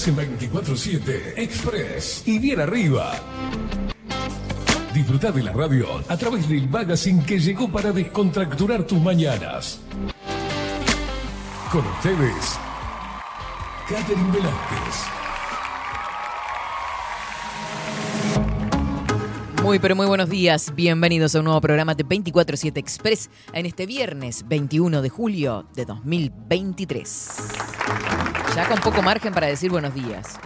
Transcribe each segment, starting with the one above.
Estás en 24-7 Express y bien arriba. Disfruta de la radio a través del magazine que llegó para descontracturar tus mañanas. Con ustedes, Catherine Velázquez. Muy, pero muy buenos días. Bienvenidos a un nuevo programa de 24-7 Express en este viernes 21 de julio de 2023. Ya con poco margen para decir buenos días.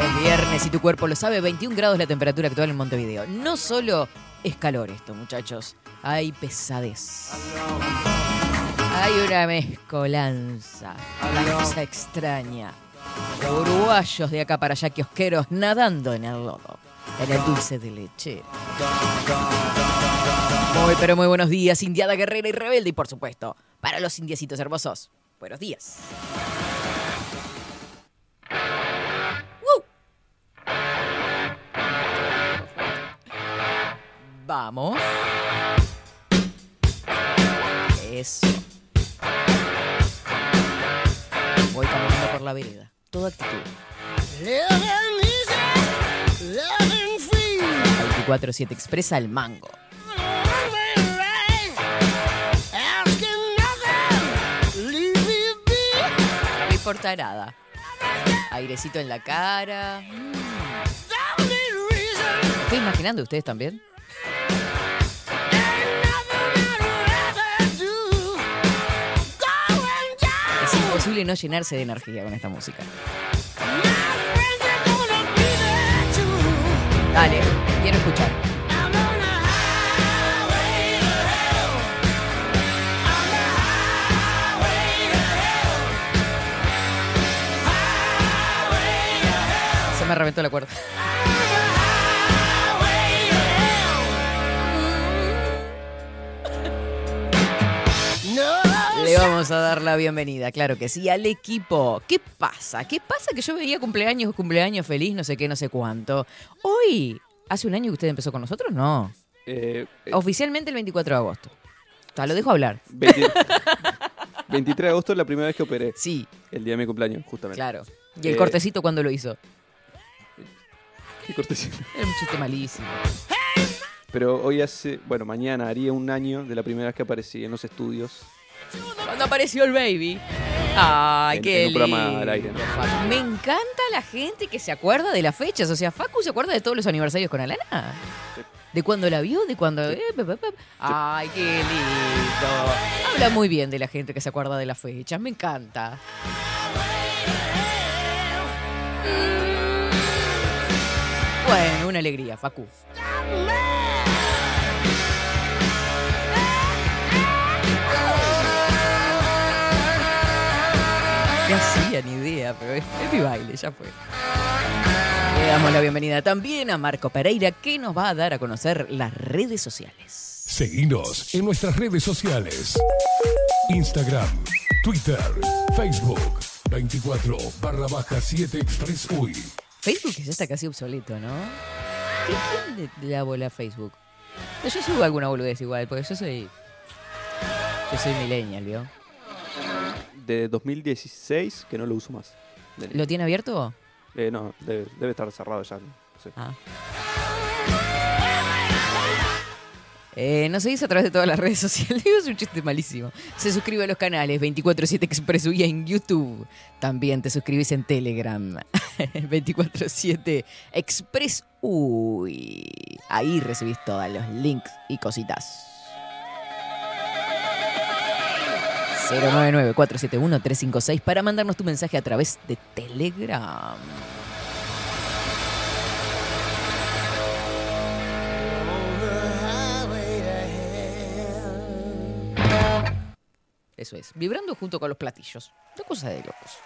Es viernes y tu cuerpo lo sabe, 21 grados la temperatura actual en Montevideo. No solo es calor esto, muchachos, hay pesadez. Hay una mezcolanza, una cosa extraña. Uruguayos de acá para allá, kiosqueros, nadando en el lodo, en el dulce de leche. Muy, pero muy buenos días, Indiada Guerrera y Rebelde, y por supuesto, para los indiecitos hermosos, buenos días. ¡Woo! Vamos. Eso. Voy caminando por la vereda. Toda actitud. 24-7 expresa el mango. Nada. Airecito en la cara. Mm. ¿Me ¿Estoy imaginando ustedes también? Es imposible no llenarse de energía con esta música. Dale, quiero escuchar. Me reventó la cuerda. Le vamos a dar la bienvenida, claro que sí, al equipo. ¿Qué pasa? ¿Qué pasa que yo veía cumpleaños, cumpleaños feliz, no sé qué, no sé cuánto? Hoy, ¿hace un año que usted empezó con nosotros? No. Eh, eh, Oficialmente el 24 de agosto. O sea, lo dejo hablar. 20 23 de agosto es la primera vez que operé. Sí, El día de mi cumpleaños, justamente. claro. ¿Y el Eh, cortecito cuando lo hizo? Cortesía. Era un chiste malísimo. Pero hoy hace, bueno, mañana haría un año de la primera vez que aparecí en los estudios. Cuando apareció el baby. Ay, En- qué en un programa lindo, al aire, ¿no? Facu. Me encanta la gente que se acuerda de las fechas. O sea, Facu se acuerda de todos los aniversarios con Alana. Sí. ¿De cuándo la vio? ¿De cuándo? eh. Ay, qué lindo. Habla muy bien de la gente que se acuerda de las fechas. Me encanta. Bueno, una alegría, Facu. ¿Qué hacía? Ni idea, pero es, mi baile, ya fue. Le damos la bienvenida también a Marco Pereira, que nos va a dar a conocer las redes sociales. Seguinos en nuestras redes sociales. Instagram, Twitter, Facebook, 24 barra baja 7 Express UI. Facebook ya está casi obsoleto, ¿no? ¿Qué, ¿Quién le, le da bola a Facebook? No, yo subo alguna boludez igual, porque yo soy. Yo soy millennial, ¿vio? De 2016 que no lo uso más. De- ¿Lo tiene abierto? eh, no, debe, debe estar cerrado ya. no sé. Ah. Eh, nos seguís a través de todas las redes sociales. Es un chiste malísimo. Se suscribe a los canales 247 Express UI en YouTube. También te suscribís en Telegram. 247 Express UI. Ahí recibís todos los links y cositas. 099-471-356 para mandarnos tu mensaje a través de Telegram. Eso es, vibrando junto con los platillos. Una cosa de locos.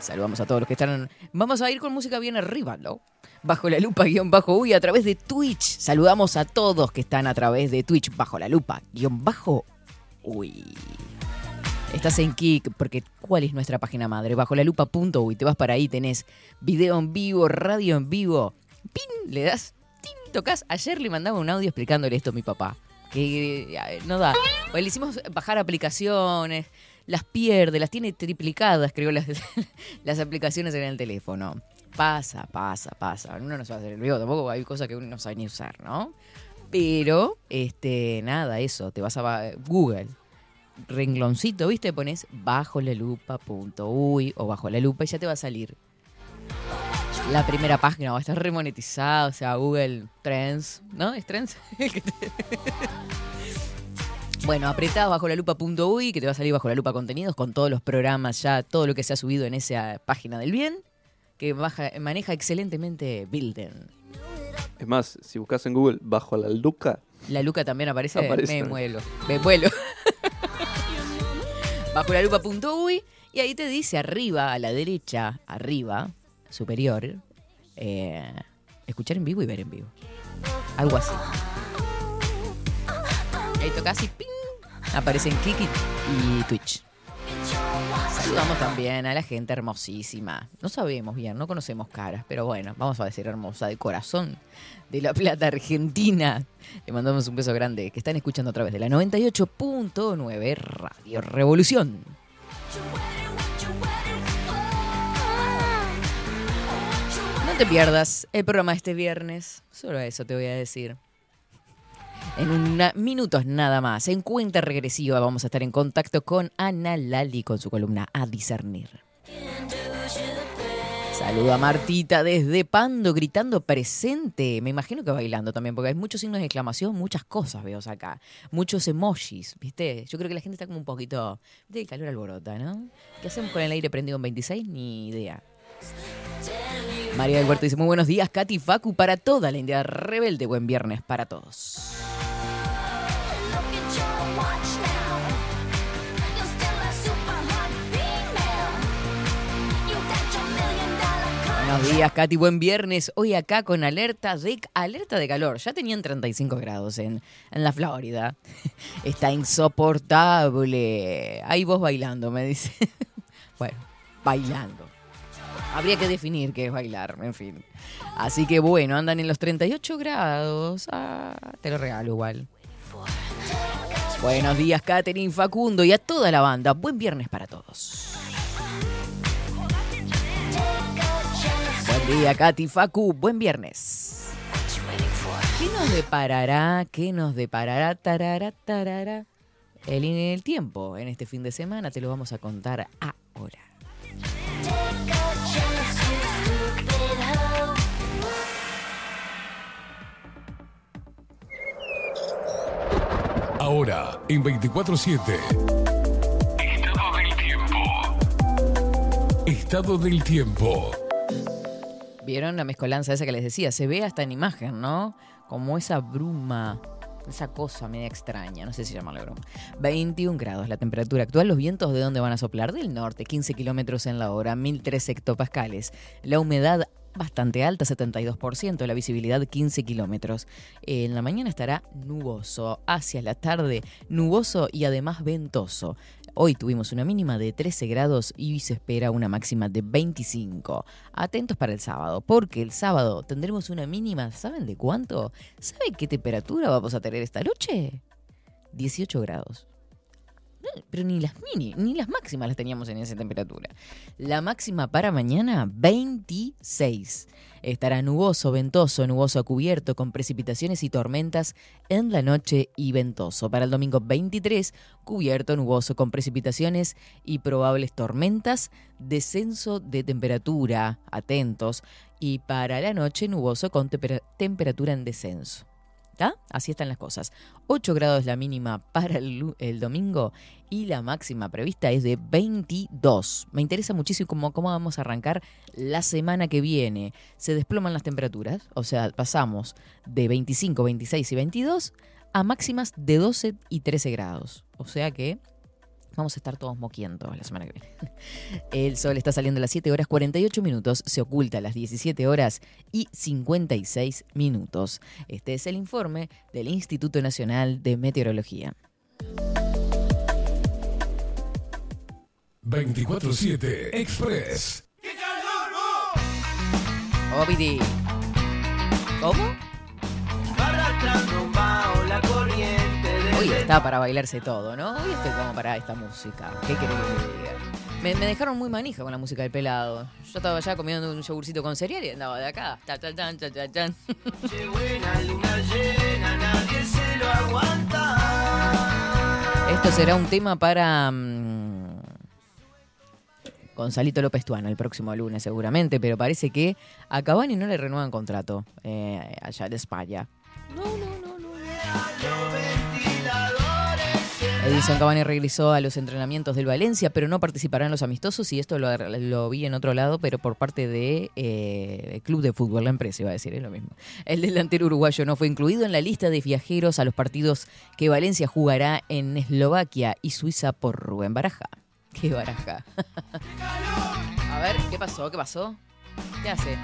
Saludamos a todos los que están. Vamos a ir con música bien arriba, ¿no? Bajo la lupa, guion bajo uy, a través de Twitch. Saludamos a todos que están a través de Twitch, bajo la lupa, guion bajo uy. Estás en Kik, porque ¿cuál es nuestra página madre? Bajo la lupa.uy. Te vas para ahí, tenés video en vivo, radio en vivo. ¡Pin! Le das, ¡tin! Tocas. Ayer le mandaba un audio explicándole esto a mi papá. Que no da. Le hicimos bajar aplicaciones, las pierde, las tiene triplicadas, creo, las, las aplicaciones en el teléfono. Pasa, pasa, pasa. Uno no a hacer el vivo, tampoco hay cosas que uno no sabe ni usar, ¿no? Pero, este, nada, eso, te vas a Google, rengloncito, ¿viste? Pones bajo la lupa punto uy o bajo la lupa y ya te va a salir. La primera página va a estar remonetizada, o sea, Google Trends, ¿no? ¿Es Trends? bueno, apretado bajo la lupa.uy que te va a salir bajo la lupa contenidos con todos los programas ya, todo lo que se ha subido en esa página del bien, que maneja excelentemente Bilden. Es más, si buscas en Google bajo la luca. La luca también aparece, me muelo. Me vuelo. bajo la lupa.uy y ahí te dice arriba, a la derecha, arriba, superior, eh, escuchar en vivo y ver en vivo. Algo así. Ahí tocas y ¡ping! Aparecen Kiki y Twitch. Saludamos también a la gente hermosísima. No sabemos bien, no conocemos caras, pero bueno, vamos a decir hermosa, de corazón, de La Plata, Argentina. Le mandamos un beso grande, que están escuchando a través de la 98.9 Radio Revolución. Te pierdas el programa este viernes, solo eso te voy a decir. En unos minutos nada más, en cuenta regresiva, vamos a estar en contacto con Ana Lali con su columna A Discernir. Saluda a Martita desde Pando gritando presente. Me imagino que bailando también, porque hay muchos signos de exclamación, muchas cosas veo acá. Muchos emojis, ¿viste? Yo creo que la gente está como un poquito. El calor alborota, ¿no? ¿Qué hacemos con el aire prendido en 26? Ni idea. María del Huerto dice: Muy buenos días, Katy Facu, para toda la India rebelde. Buen viernes para todos. Buenos días, Katy. Buen viernes. Hoy acá con alerta de, alerta de calor. Ya tenían 35 grados en, en la Florida. Está insoportable. Ahí vos bailando, me dice. Bueno, bailando. Habría que definir qué es bailar, en fin. Así que bueno, andan en los 38 grados. Ah, te lo regalo igual. Buenos días, Katherine Facundo y a toda la banda. Buen viernes para todos. Buen día, Katy Facu. Buen viernes. ¿Qué nos deparará? ¿Qué nos deparará? Tarara, tarara. El, el tiempo en este fin de semana te lo vamos a contar ahora. Ahora, en 24-7. Estado del tiempo. Estado del tiempo. ¿Vieron la mezcolanza esa que les decía? Se ve hasta en imagen, ¿no? Como esa bruma, esa cosa media extraña, no sé si llamarla bruma. 21 grados la temperatura actual, los vientos de dónde van a soplar? Del norte, 15 kilómetros en la hora, 1003 hectopascales. La humedad bastante alta, 72%, la visibilidad 15 kilómetros. En la mañana estará nuboso, hacia la tarde nuboso y además ventoso. Hoy tuvimos una mínima de 13 grados y se espera una máxima de 25. Atentos para el sábado, porque el sábado tendremos una mínima, ¿saben de cuánto? ¿Saben qué temperatura vamos a tener esta noche? 18 grados. Pero ni las mini, ni las máximas las teníamos en esa temperatura. La máxima para mañana, 26. Estará nuboso, ventoso, nuboso cubierto, con precipitaciones y tormentas en la noche y ventoso. Para el domingo 23, cubierto, nuboso, con precipitaciones y probables tormentas, descenso de temperatura, atentos. Y para la noche, nuboso, con temperatura en descenso. Así están las cosas. 8 grados la mínima para el, domingo y la máxima prevista es de 22. Me interesa muchísimo cómo, cómo vamos a arrancar la semana que viene. Se desploman las temperaturas, o sea, pasamos de 25, 26 y 22 a máximas de 12 y 13 grados. O sea que Vamos a estar todos moquiendo la semana que viene. El sol está saliendo a las 7 horas 48 minutos, se oculta a las 17 horas y 56 minutos. Este es el informe del Instituto Nacional de Meteorología. 24-7 Express. ¡Qué ¿Cómo? Arrastrando la corriente Hoy está para bailarse todo, ¿no? Hoy estoy como para esta música. ¿Qué querés que te diga? Me, me dejaron muy manija con la música del pelado. Yo estaba ya comiendo un yogurcito con cereal y andaba de acá. Ta, ta, tan, ta, ta, tan. Esto será un tema para mm, Gonzalito López Tuana el próximo lunes seguramente, pero parece que a Cavani no le renuevan contrato eh, allá de España. No, no, no, no. Edison Cavani regresó a los entrenamientos del Valencia, pero no participará en los amistosos y esto lo, lo vi en otro lado, pero por parte de eh, el Club de Fútbol, la empresa iba a decir, es lo mismo. El delantero uruguayo no fue incluido en la lista de viajeros a los partidos que Valencia jugará en Eslovaquia y Suiza por Rubén Baraja. ¿Qué Baraja? a ver, ¿qué pasó? ¿Qué pasó? ¿Qué hace?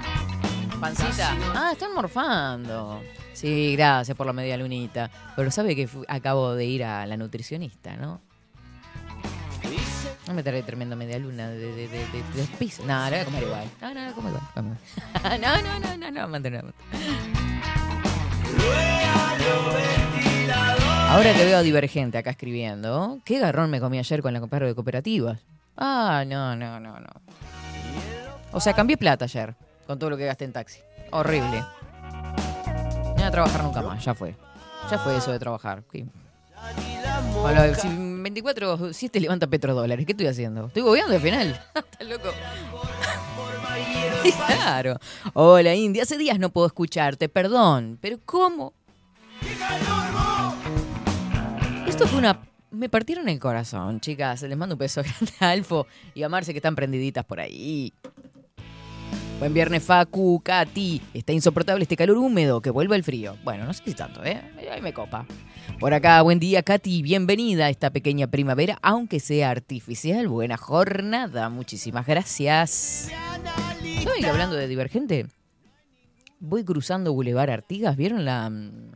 ¿Pancita? Ah, están morfando. Sí, gracias por la media lunita. Pero sabe que acabo de ir a la nutricionista, ¿no? No me trae tremenda media luna de, de, de, de, de. No, la voy a comer igual. No, no, la como igual. no, no, no, no, no, mantener. Ahora que veo Divergente acá escribiendo, ¿qué garrón me comí ayer con la compra de cooperativas? Ah, no, no, no, no. O sea, cambié plata ayer con todo lo que gasté en taxi. Horrible. A trabajar nunca más, ya fue. Ya fue eso de trabajar. ¿Qué? Bueno, si 24, si este levanta petrodólares, ¿qué estoy haciendo? Estoy gobeando al final. Está loco. claro. Hola, India. Hace días no puedo escucharte, perdón. Pero ¿cómo? Esto fue una... Me partieron el corazón, chicas. Les mando un beso grande a Alfo y a Marce que están prendiditas por ahí. Buen viernes, Facu, Katy. Está insoportable este calor húmedo, que vuelva el frío. Bueno, no sé si tanto, ¿eh? Ahí me copa. Por acá, buen día, Katy. Bienvenida a esta pequeña primavera, aunque sea artificial. Buena jornada. Muchísimas gracias. ¿Saben hablando de Divergente? Voy cruzando Boulevard Artigas. ¿Vieron la... mm,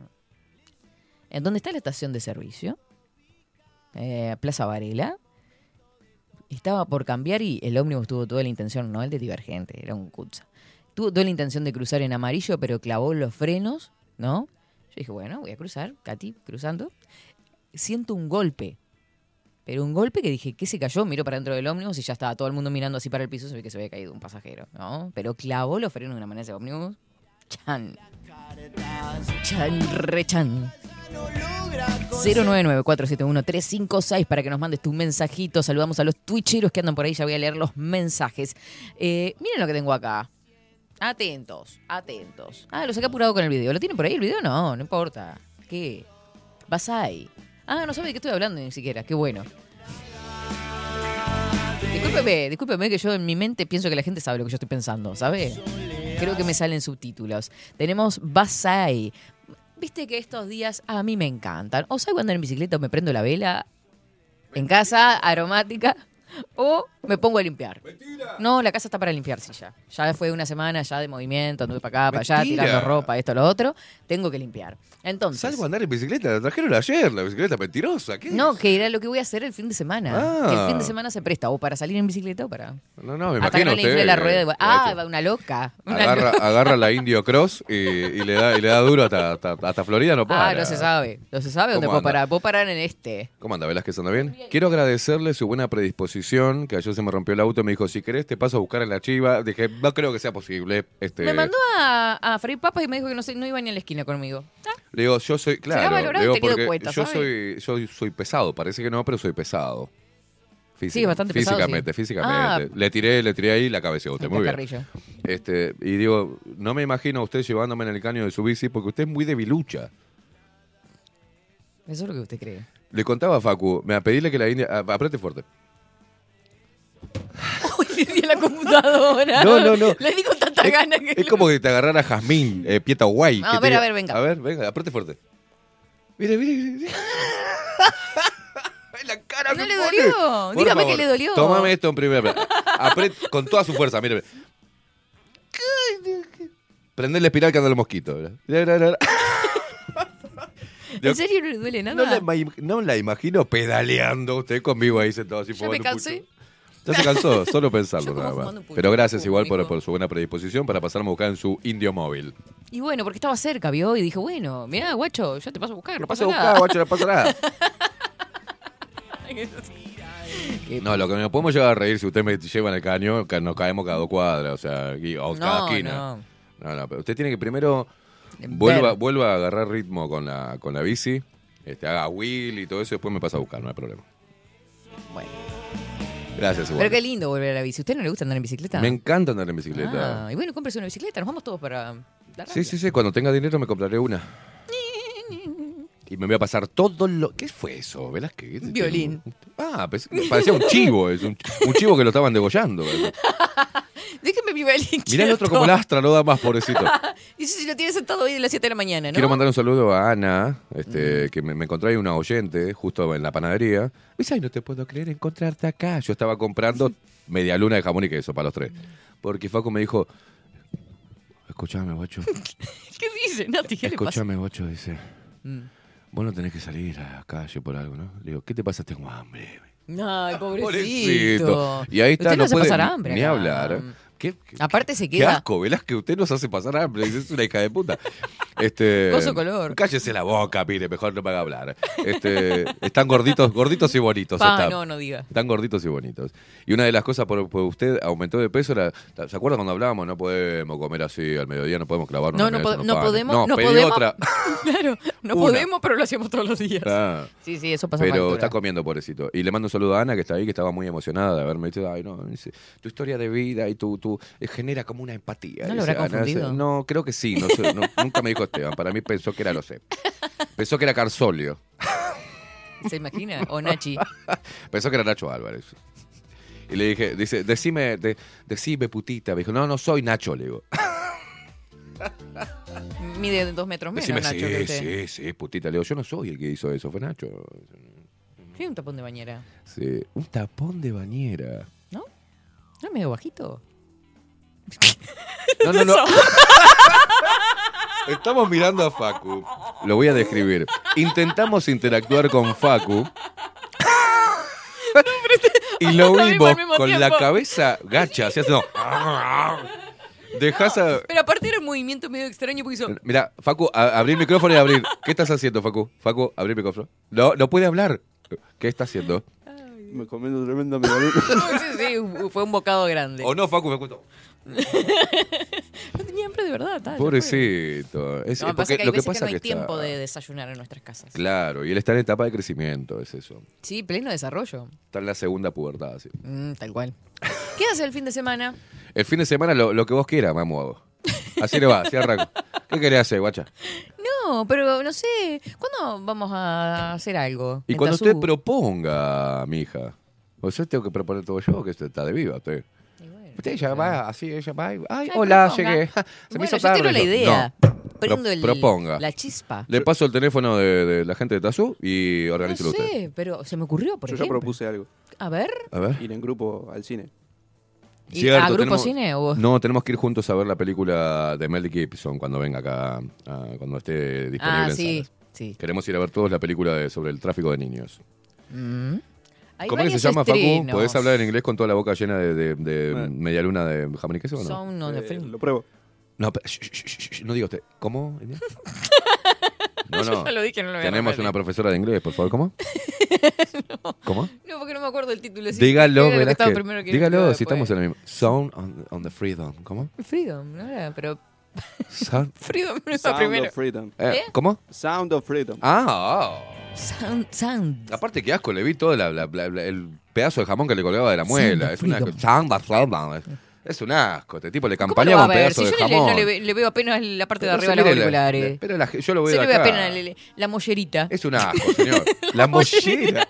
¿En dónde está la estación de servicio? Eh, Plaza Varela. Estaba por cambiar y el ómnibus tuvo toda la intención, no el de Divergente, era un Kutza. Tuvo toda la intención de cruzar en amarillo, pero clavó los frenos, ¿no? Yo dije, bueno, voy a cruzar, Katy, cruzando. Siento un golpe. Pero un golpe que dije, ¿qué se cayó? Miro para dentro del ómnibus y ya estaba todo el mundo mirando así para el piso, se ve que se había caído un pasajero, ¿no? Pero clavó los frenos de una manera ese ómnibus. Chan. Chan, rechan. 099-471-356 para que nos mandes tu mensajito. Saludamos a los twitcheros que andan por ahí. Ya voy a leer los mensajes. Eh, miren lo que tengo acá. Atentos, atentos. Ah, lo saqué apurado con el video. ¿Lo tienen por ahí el video? No, no importa. ¿Qué? Basai. Ah, no sabe de qué estoy hablando ni siquiera. Qué bueno. Discúlpeme, discúlpeme que yo en mi mente pienso que la gente sabe lo que yo estoy pensando, ¿sabe? Creo que me salen subtítulos. Tenemos Basai. Viste que estos días a mí me encantan. O salgo andar en bicicleta o me prendo la vela en casa, aromática, o me pongo a limpiar. No, la casa está para limpiarse ya. Ya fue una semana ya de movimiento, anduve para acá, para allá, Mentira. tirando ropa, esto, lo otro. Tengo que limpiar. Entonces, Salgo a andar en bicicleta, la trajeron ayer, la bicicleta mentirosa. ¿Qué? no, que era lo que voy a hacer el fin de semana. Ah. Que el fin de semana se presta o para salir en bicicleta o para... No, no, me Hasta que imagino no le la eh, rueda. de- de Ah, va una loca. Una agarra, loca. agarra la Indio Cross y, y le da, y le da duro hasta, hasta, hasta Florida, no para. Ah, no se sabe. No se sabe dónde ¿Cómo puedo parar. Puedo parar en este. ¿Cómo anda, Velázquez? ¿Anda bien? Quiero agradecerle su buena predisposición, que ayer se me rompió el auto, me dijo, si querés te paso a buscar en la chiva. Dije, no creo que sea posible. Este, Me mandó a, a freír papas y me dijo que no, no iba ni a la esquina conmigo. Ah, Le digo, yo soy, claro, valorado digo te porque cuenta, yo soy, soy, soy pesado, parece que no, pero soy pesado. Sí, bastante pesado, Físicamente, sí. físicamente. Ah. Le tiré, le tiré ahí la cabeza usted, muy bien. Este, y digo, no me imagino a usted llevándome en el caño de su bici porque usted es muy debilucha. Eso es lo que usted cree. Le contaba a Facu, me a pedirle que la India. apriete fuerte. Uy, le di a la computadora. No, no, no. Le di con tanta Es, gana que... es como que te agarrara Jazmín, eh, Pieta Guay. No, a ver, a ver, venga. A ver, venga, apriete fuerte. Mire, mire. mire. La cara No le pone. dolió. Por Dígame favor, que le dolió. Tómame esto en primer plano. Apret- con toda su fuerza, mire. Prende la espiral que anda el mosquito. ¿En serio no le duele nada? No la, ima- no la imagino pedaleando usted conmigo ahí sentado así por me un cansé. Ya se cansó, solo pensarlo nada más. Pero gracias igual por, por su buena predisposición para pasarme a buscar en su indio móvil. Y bueno, porque estaba cerca, vio, y dijo, bueno, mira, guacho, yo te paso a buscar, no pasa a buscar, nada. guacho, no pasa nada. No, lo que nos podemos llevar a reír si usted me lleva en el caño, que nos caemos cada dos cuadras, o sea, o cada esquina. no. No, no, pero usted tiene que primero vuelva, vuelva a agarrar ritmo con la, con la bici, este, haga wheel y todo eso, y después me pasa a buscar, no hay problema. Bueno. Gracias, igual. Pero qué lindo volver a la bici. ¿A usted no le gusta andar en bicicleta? Me encanta andar en bicicleta. Ah, y bueno, cómprese una bicicleta, nos vamos todos para la Sí, sí, sí, cuando tenga dinero me compraré una. Y me voy a pasar todo lo... ¿Qué fue eso? Velázquez? Violín. Ah, pues, parecía un chivo, es un, un chivo que lo estaban degollando. Déjeme mi violín Mirá el otro como lastra, no da más, pobrecito. Dice si lo tiene sentado hoy de las 7 de la mañana, ¿no? Quiero mandar un saludo a Ana, este, que me, me encontré ahí una oyente justo en la panadería. Me dice, ay, no te puedo creer encontrarte acá. Yo estaba comprando media luna de jamón y queso para los tres. Porque Faco me dijo, escúchame, guacho, ¿Qué dice, pasa? escúchame, guacho, dice, Mm. Vos no tenés que salir a la calle por algo, ¿no? Le digo, ¿qué te pasa? Tengo hambre. Ay, pobrecito. Y ahí está, Usted no no puede pasar hambre ni acá. hablar. ¿Qué, qué- Aparte se Qué queda... asco, Velázquez, usted nos hace pasar hambre, es una hija de puta. Este, Coso color. Cállese la boca, mire, mejor no me haga hablar. Este, están gorditos, gorditos y bonitos. Pa, están. no, no diga. Están gorditos y bonitos. Y una de las cosas por, por usted aumentó de peso era, ¿se acuerda cuando hablábamos? No podemos comer así al mediodía, no podemos clavar No, no, po- no podemos, no pedí podemos. otra. Claro, no Una. podemos, pero lo hacemos todos los días. Ah. Sí, sí, eso pasa Pero factura. está comiendo, pobrecito. Y le mando un saludo a Ana, que está ahí, que estaba muy emocionada de haberme dicho, ay, no, dice, tu historia de vida y tu, tu eh, genera como una empatía. ¿No lo habrá confundido? No, creo que sí. No sé, no, nunca me dijo Esteban. Para mí pensó que era, lo sé. Pensó que era Carsolio. ¿Se imagina? O Nachi. Pensó que era Nacho Álvarez. Y le dije, dice, decime, de- decime putita. Me dijo, no, no soy Nacho, le digo. Mide dos metros menos, Decime, Nacho, que sí, usted. sí, sí, putita. Le digo, yo no soy el que hizo eso, fue Nacho. Tiene un tapón de bañera. Sí, un tapón de bañera. ¿No? ¿No es medio bajito? No, no, no. Estamos mirando a Facu. Lo voy a describir. Intentamos interactuar con Facu. Y lo vimos con la cabeza gacha, así haciendo. Dejas a. Pero aparte era un movimiento medio extraño porque hizo... Mira, Facu, a- abrí el micrófono y abrir. ¿Qué estás haciendo, Facu? Facu, abrí el micrófono. No, no puede hablar. ¿Qué está haciendo? Me comiendo tremenda media sí, sí, fue un bocado grande. O no, Facu, me cuento. No tenía hambre de verdad. tal. Pobrecito. Es, No, es pasa porque que hay lo que veces pasa que no hay está- tiempo de desayunar en nuestras casas. Claro, y él está en etapa de crecimiento, es eso. Sí, pleno desarrollo. Está en la segunda pubertad, así. Mm, tal cual. ¿Qué hace el fin de semana? El fin de semana lo, lo que vos quieras, mamo. Así le va, así arranco. ¿Qué querés hacer, guacha? No, pero no sé. ¿Cuándo vamos a hacer algo? Y cuando Tazú? usted proponga, mi hija. O sea, tengo que proponer todo yo, que usted está de viva, usted. Usted ya va, así, ella va. y- Ay, hola, proponga. llegué. Se bueno, me hizo yo tarde. tiro la idea. no. Prendo Pro- el- proponga. la chispa. Le paso el teléfono de, de la gente de Tazú y No organícelo usted. sé, pero se me ocurrió, por Yo ya ejemplo. propuse algo. A ver. A ver. Ir en grupo al cine. ¿Y Cierto, ¿A grupo tenemos- cine o...? No, tenemos que ir juntos a ver la película de Mel Gibson cuando venga acá, ah, cuando esté disponible Ah, en sí, salas. sí. Queremos ir a ver todos la película de- sobre el tráfico de niños. Mm. Hay ¿Cómo es que se llama, Facu? estrenos. ¿Podés hablar en inglés con toda la boca llena de, de, de Bueno. media luna de jamón y queso o no? Son on the Eh, film. lo pruebo. No, pero, shh, shh, shh, shh, no diga usted. ¿Cómo? No, Yo no. ya lo dije, no lo voy a Tenemos repetir. una profesora de inglés, por favor. ¿Cómo? ¿Cómo? No, porque no me acuerdo el título. sí. Dígalo, Era lo que verás estaba que- primero que Dígalo después. si estamos en el mismo. Sound on, on the freedom. ¿Cómo? Freedom, ¿no era? Pero Sound, Freedom Sound primero. of Freedom. eh, ¿Eh? ¿Cómo? Sound of Freedom. Ah, Sound, sound. oh. Aparte, qué asco, le vi todo la- la- la- la- el pedazo de jamón que le colgaba de la muela. Sound Es freedom. Sound of freedom. Es un asco. Este tipo le ¿Cómo lo campañaba va a un ver? pedazo Si de yo le, jamón. no le, ve- le veo apenas la parte de arriba de los mire auriculares. pero la- yo lo veo Se de le ve acá. apenas la, la mollerita. Es un asco, señor. la mollera.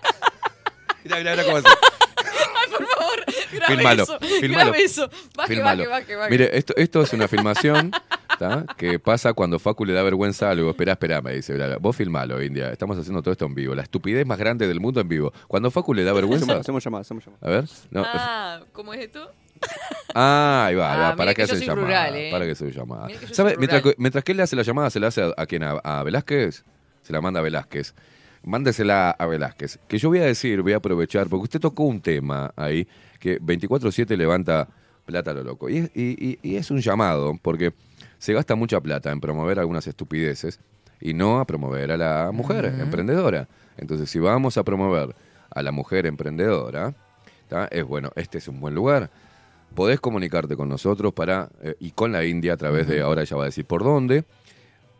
Mira, mira, mira cómo es. Ay, por favor, grabe Filmalo, eso. filmalo. Grabe eso. Baje, Filmalo. baje, baje, baje. Mire, esto, esto es una filmación ¿tá? que pasa cuando Facu le da vergüenza algo. Espera, espera, me dice. "Bla, bla". Vos filmalo, India. Estamos haciendo todo esto en vivo. La estupidez más grande del mundo en vivo. Cuando Facu le da vergüenza. Hacemos, hacemos llamadas, hacemos llamadas. A ver. No, Ah, ¿cómo es esto? Ah, ahí va, ahí Ah, va. Para que que llamada. rural, eh. Para que se llamada. Soy Mientras, que- mientras que él le hace la llamada, se la hace a, a quién? A, a Velázquez. Se la manda a Velázquez. mándesela a Velázquez. Que yo voy a decir, voy a aprovechar, porque usted tocó un tema ahí que 24-7 levanta plata a lo loco. Y, es- y- y- y es un llamado, porque se gasta mucha plata en promover algunas estupideces y no a promover a la mujer emprendedora. Entonces, si vamos a promover a la mujer emprendedora, ¿tá? es bueno, este es un buen lugar. Podés comunicarte con nosotros para eh, y con la India a través de, ahora ella va a decir por dónde,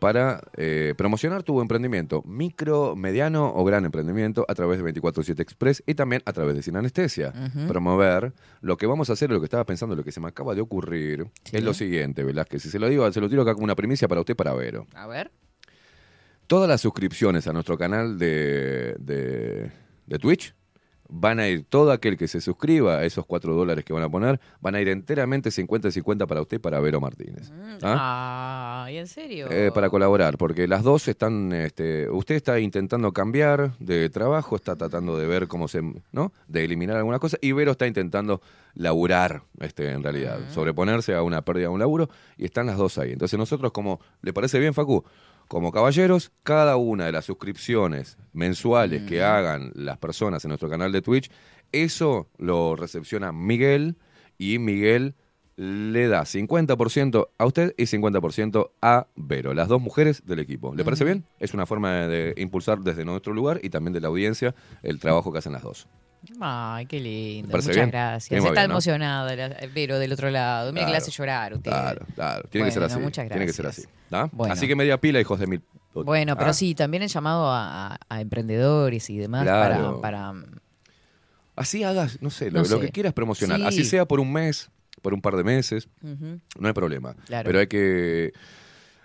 para eh, promocionar tu emprendimiento, micro, mediano o gran emprendimiento a través de 24-7 Express y también a través de Sin Anestesia. Promover lo que vamos a hacer, lo que estaba pensando, lo que se me acaba de ocurrir, Sí. es lo siguiente, Velázquez. Si se lo digo, se lo tiro acá como una primicia para usted, para Vero. A ver. Todas las suscripciones a nuestro canal de, de, de Twitch van a ir, todo aquel que se suscriba a esos 4 dólares que van a poner, van a ir enteramente 50-50 para usted y para Vero Martínez. ¿Ah? Ah, ¿y en serio? Eh, para colaborar, porque las dos están, este, usted está intentando cambiar de trabajo, está tratando de ver cómo se, ¿no? De eliminar alguna cosa, y Vero está intentando laburar, este, en realidad, sobreponerse a una pérdida de un laburo, y están las dos ahí. Entonces nosotros, como, ¿le parece bien, Facu? Como caballeros, cada una de las suscripciones mensuales que hagan las personas en nuestro canal de Twitch, eso lo recepciona Miguel, y Miguel le da 50% a usted y 50% a Vero, las dos mujeres del equipo. ¿Le parece bien? Es una forma de, de impulsar desde nuestro lugar y también de la audiencia el trabajo que hacen las dos. Ay, qué lindo. ¿Te parece Muchas bien? gracias. Está bien, ¿no? emocionada, la- Vero del otro lado. Mira que le Claro. hace llorar usted. Claro, claro. Tiene que ser así. muchas Tiene que ser así. gracias. Así que media pila, hijos de mil. Bueno, pero ¿Ah? sí, también el llamado a, emprendedores y demás Claro. para, para Así hagas, no sé, lo, No que quieras promocionar. Sí. Así sea por un mes, por un par de meses, no hay problema. Claro. Pero hay que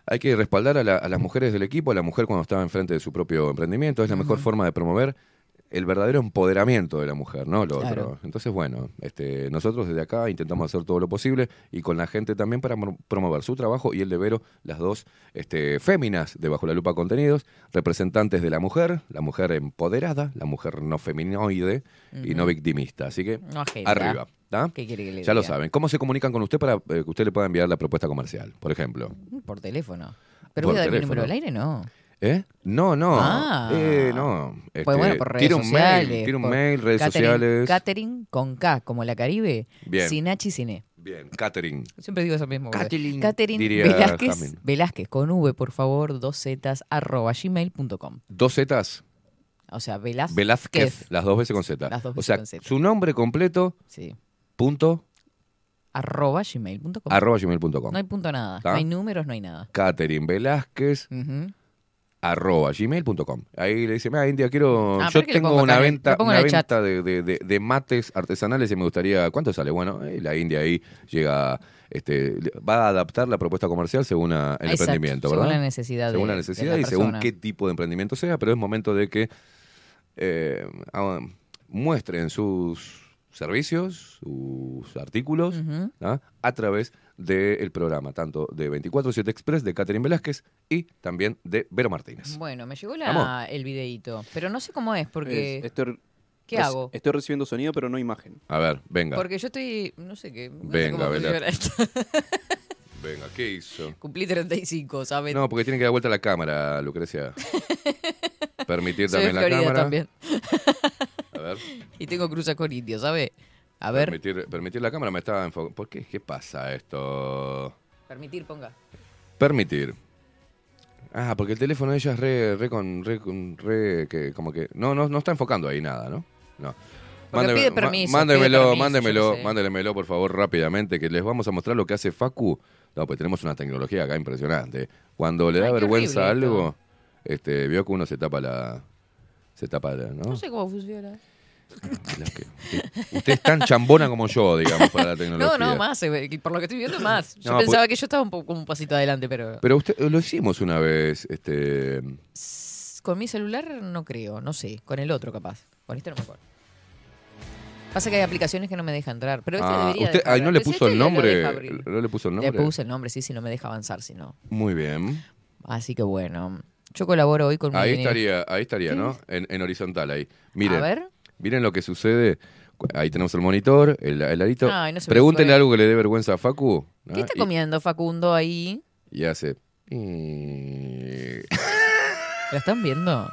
hay que respaldar a, la- a las mujeres del equipo, a la mujer cuando está enfrente de su propio emprendimiento. Es la mejor forma de promover el verdadero empoderamiento de la mujer, ¿no? Lo Claro. otro. Entonces, bueno, este, nosotros desde acá intentamos hacer todo lo posible y con la gente también para mo- promover su trabajo y el de Vero, las dos este, féminas de Bajo la Lupa Contenidos, representantes de la mujer, la mujer empoderada, la mujer no feminoide y no victimista. Así que, No arriba. ¿tá? ¿Qué quiere que le Ya lo saben. ¿Cómo se comunican con usted para eh, que usted le pueda enviar la propuesta comercial, por ejemplo? Por teléfono. Pero voy a dar mi número al aire, no. ¿Eh? No, no. Ah. Eh, no. Este, Pues bueno, por redes tira un sociales. Mail, tira un por mail, redes catering- sociales. Catering con K, como la Caribe. Bien. Sin H y sin E. Bien, catering. Siempre digo eso mismo. Catering, Catering Velázquez, Jamin. Velázquez con V, por favor, dos zetas, arroba gmail.com. Dos Zetas, O sea, Velázquez. Velázquez, las dos veces con Z. Las dos o veces sea, con Z. su nombre completo, Sí. punto, Arroba gmail.com. arroba gmail.com. No hay punto nada. No hay números, no hay nada. Catering Velázquez, Ujú. Arroba gmail.com. Ahí le dice, mira, India, quiero. Ah, yo tengo una acá, venta, una venta de, de- de- de mates artesanales y me gustaría. ¿Cuánto sale? Bueno, eh, la India ahí llega. Este, va a adaptar la propuesta comercial según a- el Exacto, emprendimiento, ¿verdad? Según la necesidad según de- la de necesidad la y según qué tipo de emprendimiento sea, pero es momento de que eh, ah, muestren sus servicios, sus artículos. ¿ah? a través del programa, tanto de 24-7 Express de Catherine Velázquez y también de Vero Martínez. Bueno, me llegó la, el videíto, pero no sé cómo es, porque... Es- estoy, ¿Qué hago? Estoy recibiendo sonido, pero no imagen. A ver, venga, Porque yo estoy... No sé qué... No sé Venga, cómo venga, ¿qué hizo? Cumplí 35, ¿sabes? No, porque tiene que dar vuelta la cámara, Lucrecia. Permitir Soy de también la cámara. también. A ver, Y tengo cruza con indio, ¿sabes? A ver, permitir, permitir la cámara me estaba enfocando. ¿Por qué? ¿Qué pasa esto? permitir, ponga. Permitir. Ah, porque el teléfono de ella es re, re con, re, que como que, no, no, no está enfocando ahí nada, ¿no? No. Porque pide permiso, pide mándemelo, permiso, mándemelo, mándemelo por favor rápidamente, que les vamos a mostrar lo que hace Facu. No, pues tenemos una tecnología acá impresionante. Cuando le da Ay, vergüenza algo, este, vio que uno se tapa la, se tapa la, ¿no? No sé cómo funciona. Que- usted es tan chambona como yo, digamos, para la tecnología. No, no, más. eh, Por lo que estoy viendo, más. Yo No, pensaba pues- que yo estaba un, poco, un pasito adelante, pero... Pero usted lo hicimos una vez, este, Con mi celular no creo, no sé. Con el otro capaz. Con este no me acuerdo. Pasa que hay aplicaciones que no me dejan entrar. Pero este Ah, debería usted, ay, no le puso este el nombre, no le puso el Le nombre. puse el nombre, sí, sí, no me deja avanzar, si no. Muy bien. Así que bueno. Yo colaboro hoy con mi... Ahí estaría, ahí estaría, ¿no? En, en horizontal ahí. Miren, A ver. Miren lo que sucede. Ahí tenemos el monitor, el, el arito. Ay, no se me Pregúntenle fue. algo que le dé vergüenza a Facu. ¿no? ¿Qué está Y- comiendo Facundo ahí? Y, hace. y- ¿Lo están viendo?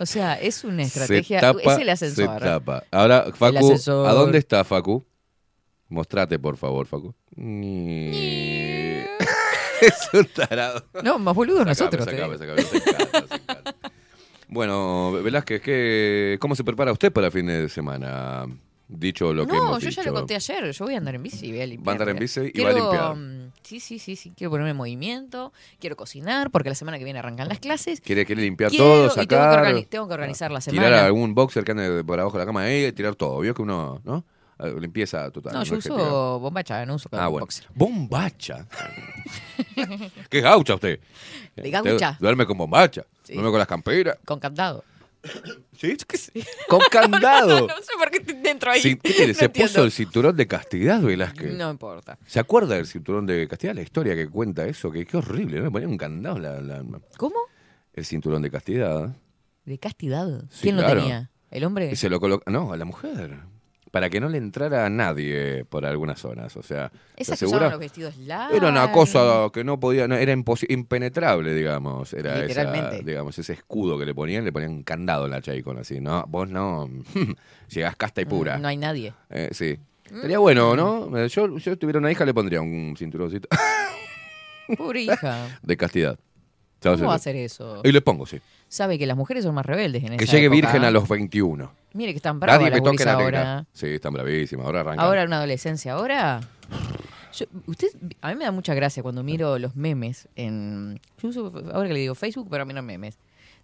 O sea, es una Se estrategia. tapa, es el se ascensor. tapa. Ahora, Facu, ascensor. ¿a dónde está Facu? Mostrate, por favor, Facu. Es un tarado. No, más Sacame, nosotros. te sacame, digo. sacame, se encanta, se encanta. Bueno, Velázquez, ¿qué, ¿cómo se prepara usted para el fin de semana? Dicho lo que No, hemos yo dicho. ya lo conté ayer. Yo voy a andar en bici y voy a limpiar. Va a andar en bici y Quiero, va a limpiar. mm, Sí, sí, sí, sí. Quiero ponerme en movimiento. Quiero cocinar porque la semana que viene arrancan las clases. ¿Quiere, quiere limpiar Quiero- todo, y tengo que, sacar? organi- tengo que organizar la Tirar semana. algún boxer que ande por abajo de la cama ahí, tirar todo. Vio que uno, ¿no? Eh, Limpieza total. No, yo uso bombacha, no uso Ah, bueno. boxer. Bombacha. ¿Qué gaucha usted? De gaucha. Usted Duerme con bombacha. Sí. Duerme con las camperas. Con candado. ¿Sí? ¿Qué sé? Con candado. no sé por qué dentro ahí. Sí, ¿qué? No Se puso el cinturón de castidad, Velázquez. No importa. ¿Se acuerda del cinturón de castidad? La historia que cuenta eso, que qué horrible, ¿no? Le ponían un candado la- la- ¿Cómo? el cinturón de castidad. De castidad. Sí, ¿Quién claro. lo tenía? ¿El hombre? Y se lo coloca. No, a la mujer. Para que no le entrara a nadie por algunas zonas. O sea, ¿se Esas que usaban los vestidos largos. Era una cosa que no podía, no, era impenetrable, digamos. Era esa, Literalmente. digamos, ese escudo que le ponían, le ponían un candado en la Chaycon, así. No, vos no, llegás casta y pura. No hay nadie. Eh, sí. Sería bueno, ¿no? Eh, Yo, yo tuviera una hija, le pondría un cinturoncito Pobre hija. de castidad. ¿Cómo va a hacer eso? Y le pongo, sí. Sabe que las mujeres son más rebeldes en Que esa llegue época. virgen a los 21. Mire que están bravas Nadie las me toque guris la ahora. Sí, están bravísimas. Ahora arrancan. Ahora una adolescencia, ahora. Yo- usted, a mí me da mucha gracia cuando miro los memes en. Yo uso, ahora que le digo Facebook, pero mirar memes.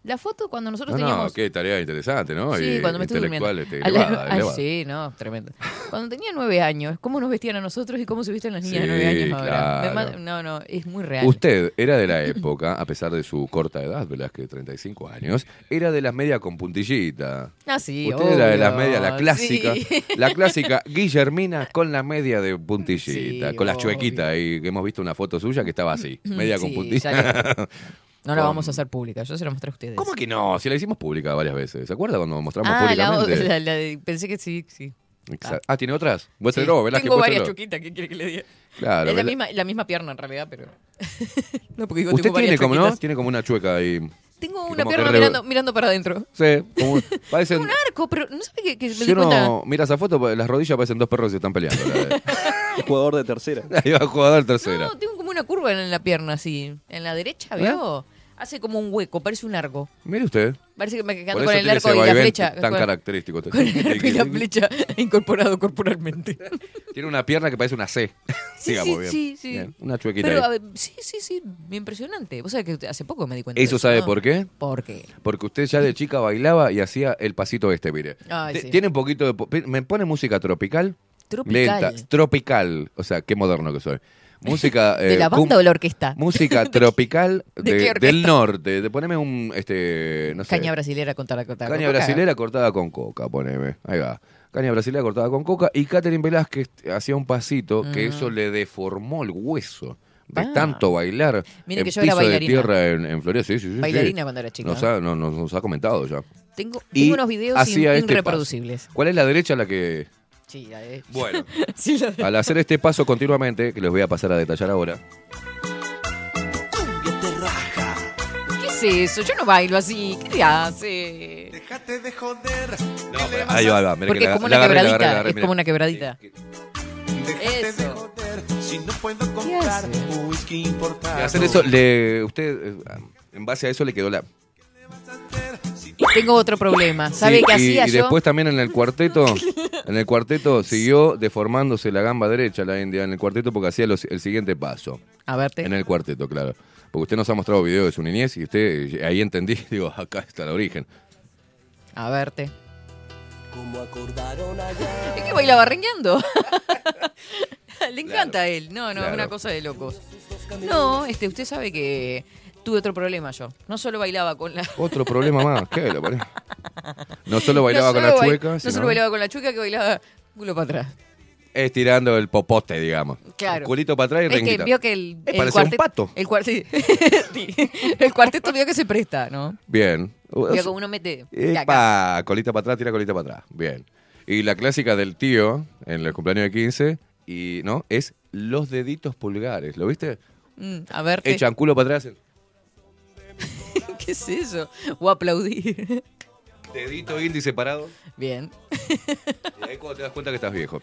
La foto cuando nosotros no, no, teníamos. qué tarea interesante, ¿no? Sí, Y cuando me estuve durmiendo. este, elevada, ah, elevada. sí, no, tremendo. Cuando tenía nueve años, ¿cómo nos vestían a nosotros y cómo se visten las niñas de Sí, nueve años ahora? Claro. ma- no, no, es muy real. Usted era de la época, a pesar de su corta edad, Velázquez, 35 años, era de las medias con puntillita. Ah, sí, Usted era de las medias, la clásica, sí. la clásica Guillermina con la media de puntillita, Sí, con la obvio. chuequita ahí, que hemos visto una foto suya que estaba así, media con ya No la Con- vamos a hacer pública, yo se la mostré a ustedes. ¿Cómo que no? Si la hicimos pública varias veces. ¿Se acuerda cuando mostramos ah, la, públicamente? la- la de- pensé que sí, sí. Exa- Ah, ¿tiene otras? Sí. Muéstrelo, Velázquez, Tengo varias chuquitas, ¿qué quiere que le diga? Claro, es la Velá- misma, la misma pierna en realidad, pero. no, porque digo, Usted tengo tiene varias como, ¿no? chuquitas. Tiene como una chueca ahí. Tengo una que pierna re- mirando, mirando para adentro. Sí, como, parecen... Un arco, pero no sabe que, que me cuenta. mira esa foto, pues, las rodillas parecen dos perros que se están peleando. La- jugador de tercera. Ahí va jugador tercera. No, tengo como una curva en la pierna así. En la derecha, ¿Eh? ¿veo? Hace como un hueco, parece un arco. Mire usted. Parece que me eso con el tiene arco y la flecha. tan con, característico. con el arco y la flecha incorporado corporalmente. Tiene una pierna que parece una C. Sí, Digamos sí, bien. sí, sí. Bien, Una chuequita Pero, ahí. a ver, sí, sí, sí, impresionante. Vos sabés que hace poco me di cuenta ¿Eso de sabe ¿no? por qué? ¿Por qué? Porque usted ya de chica bailaba y hacía el pasito este, mire. Ay, Te- sí. Tiene un poquito de... Me pone música tropical. Tropical. Lenta. Tropical. O sea, qué moderno que soy. Música... ¿De eh, la cum- banda o la orquesta? Música tropical ¿De de- del norte. De poneme un... este no sé, Caña brasilera con la cota. Caña brasilera cortada con coca, poneme. Ahí va. Caña brasilera cortada con coca. Y Catherine Velázquez hacía un pasito que eso le deformó el hueso. De Ah. tanto bailar Mire que yo era piso de bailarina. tierra en, en Florida. Sí, sí, sí, Bailarina sí. cuando era chica. Nos ha, no- nos, nos ha comentado ya. Tengo, tengo unos videos in- este irreproducibles. ¿Cuál es la derecha la que...? Sí, de- Bueno, sí, la de- al hacer este paso continuamente, que les voy a pasar a detallar ahora, ¿Qué es eso? Yo no bailo así. ¿Qué hace? Déjate de joder. ahí va, ahí va. Mira Porque que es como la una la quebradita. agarré, la agarré, es como una quebradita. Déjate de Eso. joder. Si no puedo comprar hace? whisky importado. Y hacer eso, le, usted, eh, en base a eso le quedó la... Tengo otro problema. ¿Sabe Sí, qué y, hacía y yo? después también en el cuarteto, en el cuarteto siguió deformándose la gamba derecha la India en el cuarteto porque hacía los- el siguiente paso. A verte. En el cuarteto, claro. Porque usted nos ha mostrado videos de su niñez y usted eh, ahí entendí, digo, acá está el origen. A verte. Como acordaron allá. Es que bailaba rengueando. Le encanta a él. No, no, Claro. es una cosa de locos. No, este, usted sabe que tuve otro problema yo. No solo bailaba con la. Otro problema más, ¿qué le parece? No solo bailaba no con la bail- chueca, No solo bailaba con la chueca, que bailaba culo para atrás. estirando el popote, digamos. Claro. Culito para atrás y Es que vio que el. Eh, el parecía un pato. El, sí. Cuarteto vio que se presta, ¿no? Bien. Vio como uno mete. Epa, colita para atrás, tira colita para atrás. Bien. Y la clásica del tío en el cumpleaños de 15 y no es los deditos pulgares. ¿Lo viste? Mm, a verte. Echan culo para atrás. ¿Qué es eso? O aplaudir. Dedito índice separado. Bien. Y ahí cuando te das cuenta que estás viejo.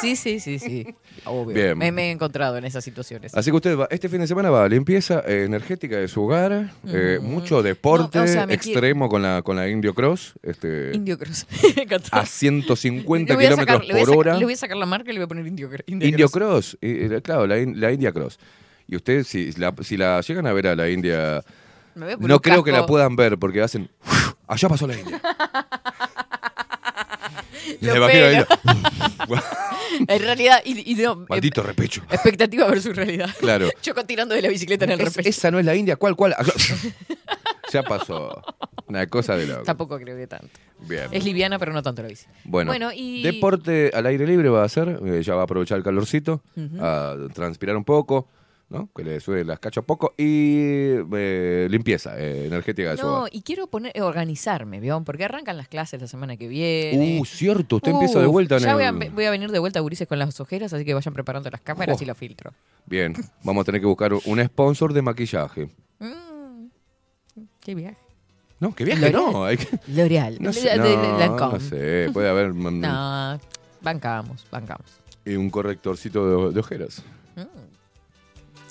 Sí, sí, sí, sí. Obvio. Bien. Me, me he encontrado en esas situaciones. Así que usted va, este fin de semana va a limpieza eh, energética de su hogar, eh, mucho deporte No, o sea, me extremo con la con la Indio Cross, este, Indio Cross. Me encantó. a 150 Le voy a kilómetros sacar- le voy a por sacar- hora. Le voy a sacar la marca y le voy a poner Indio, Cr- Indio, Indio Cross. Claro, la, in- la India Cross. Y usted, si la, si la llegan a ver a la India, Me voy a poner no creo que la puedan ver porque hacen. Allá pasó la India. Lo. En realidad, y, y no, Maldito eh, repecho. expectativa versus realidad. Claro. Choco tirando de la bicicleta en el Es- repecho. esa no es la India, ¿cuál, cuál? ya pasó. Una cosa de loco. Tampoco creo que tanto. Bien. Es liviana, pero no tanto la bici. Bueno, y... deporte al aire libre va a hacer, eh, ya va a aprovechar el calorcito, a transpirar un poco, ¿no? Que le sube las cachas poco y eh, limpieza eh, energética de su No, hogar. y quiero poner, eh, organizarme, ¿vio? Porque arrancan las clases la semana que viene. Uh, cierto, usted empieza de vuelta en ya voy, a, el... voy a venir de vuelta a Gurises con las ojeras, así que vayan preparando las cámaras Oh. y los filtros. Bien, vamos a tener que buscar un sponsor de maquillaje. Mm, qué viaje. No, que viaje L'Oreal. no. hay que- L'Oreal. No sé, no, no sé, puede haber mm, No, bancamos, bancamos. y un correctorcito de, de ojeras.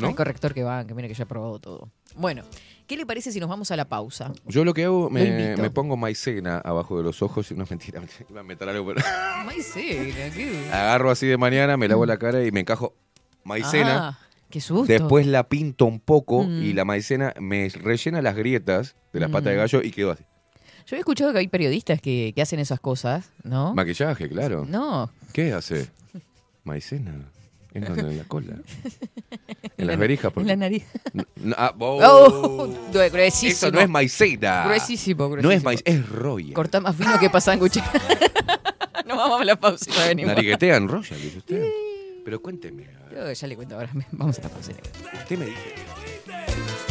¿No? Hay corrector que va, que mire que ya he probado todo. Bueno, ¿qué le parece si nos vamos a la pausa? Yo lo que hago, me, pongo maicena abajo de los ojos y no es mentira, iba a meter algo, pero Maicena, qué... agarro así de mañana, me lavo la cara y me encajo maicena. Ah, qué susto. Después la pinto un poco Mm. y la maicena me rellena las grietas de las patas de Mm. gallo y quedo así. Yo he escuchado que hay periodistas que, que hacen esas cosas, ¿no? Maquillaje, claro. No, ¿Qué hace? Maicena. ¿En dónde? ¿En la cola? En las la- verijas. en la nariz. No, no, ah, oh. Oh, gruesísimo. Eso no es maicena. Gruesísimo, No es gruesísimo. maicena, es roya. Corta más fino que para sándwich. Nos vamos a la pausa y venimos. Nariguetean roya, dice usted. Pero cuénteme. Yo ya le cuento ahora. Vamos a la pausa. Usted me dice.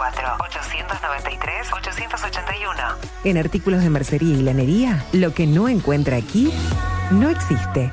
094-893-881. En artículos de mercería y lanería, lo que no encuentra aquí, no existe.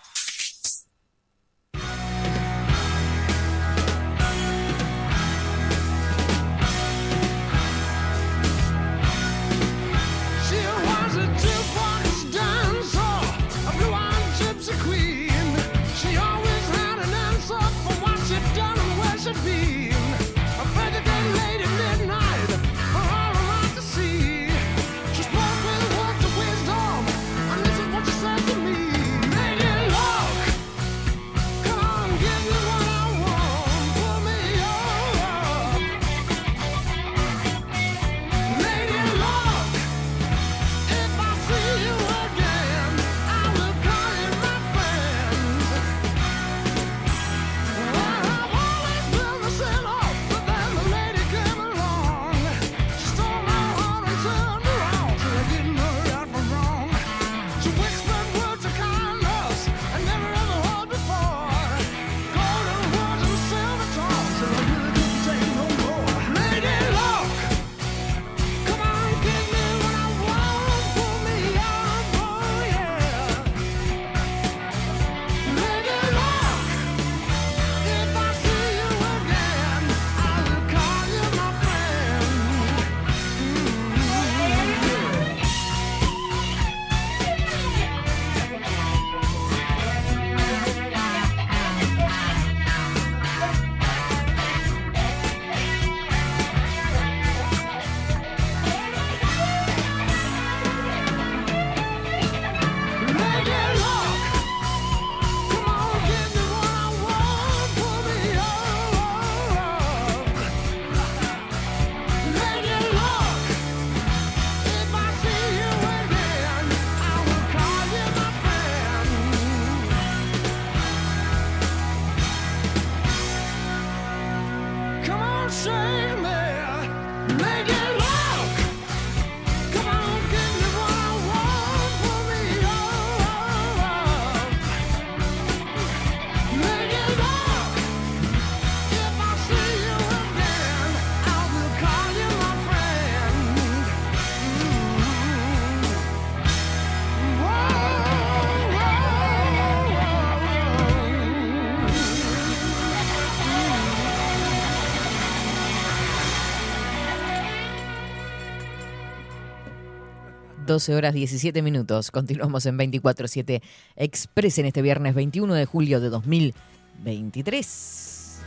12 horas 17 minutos. Continuamos en 24-7 Express en este viernes 21 de julio de 2023.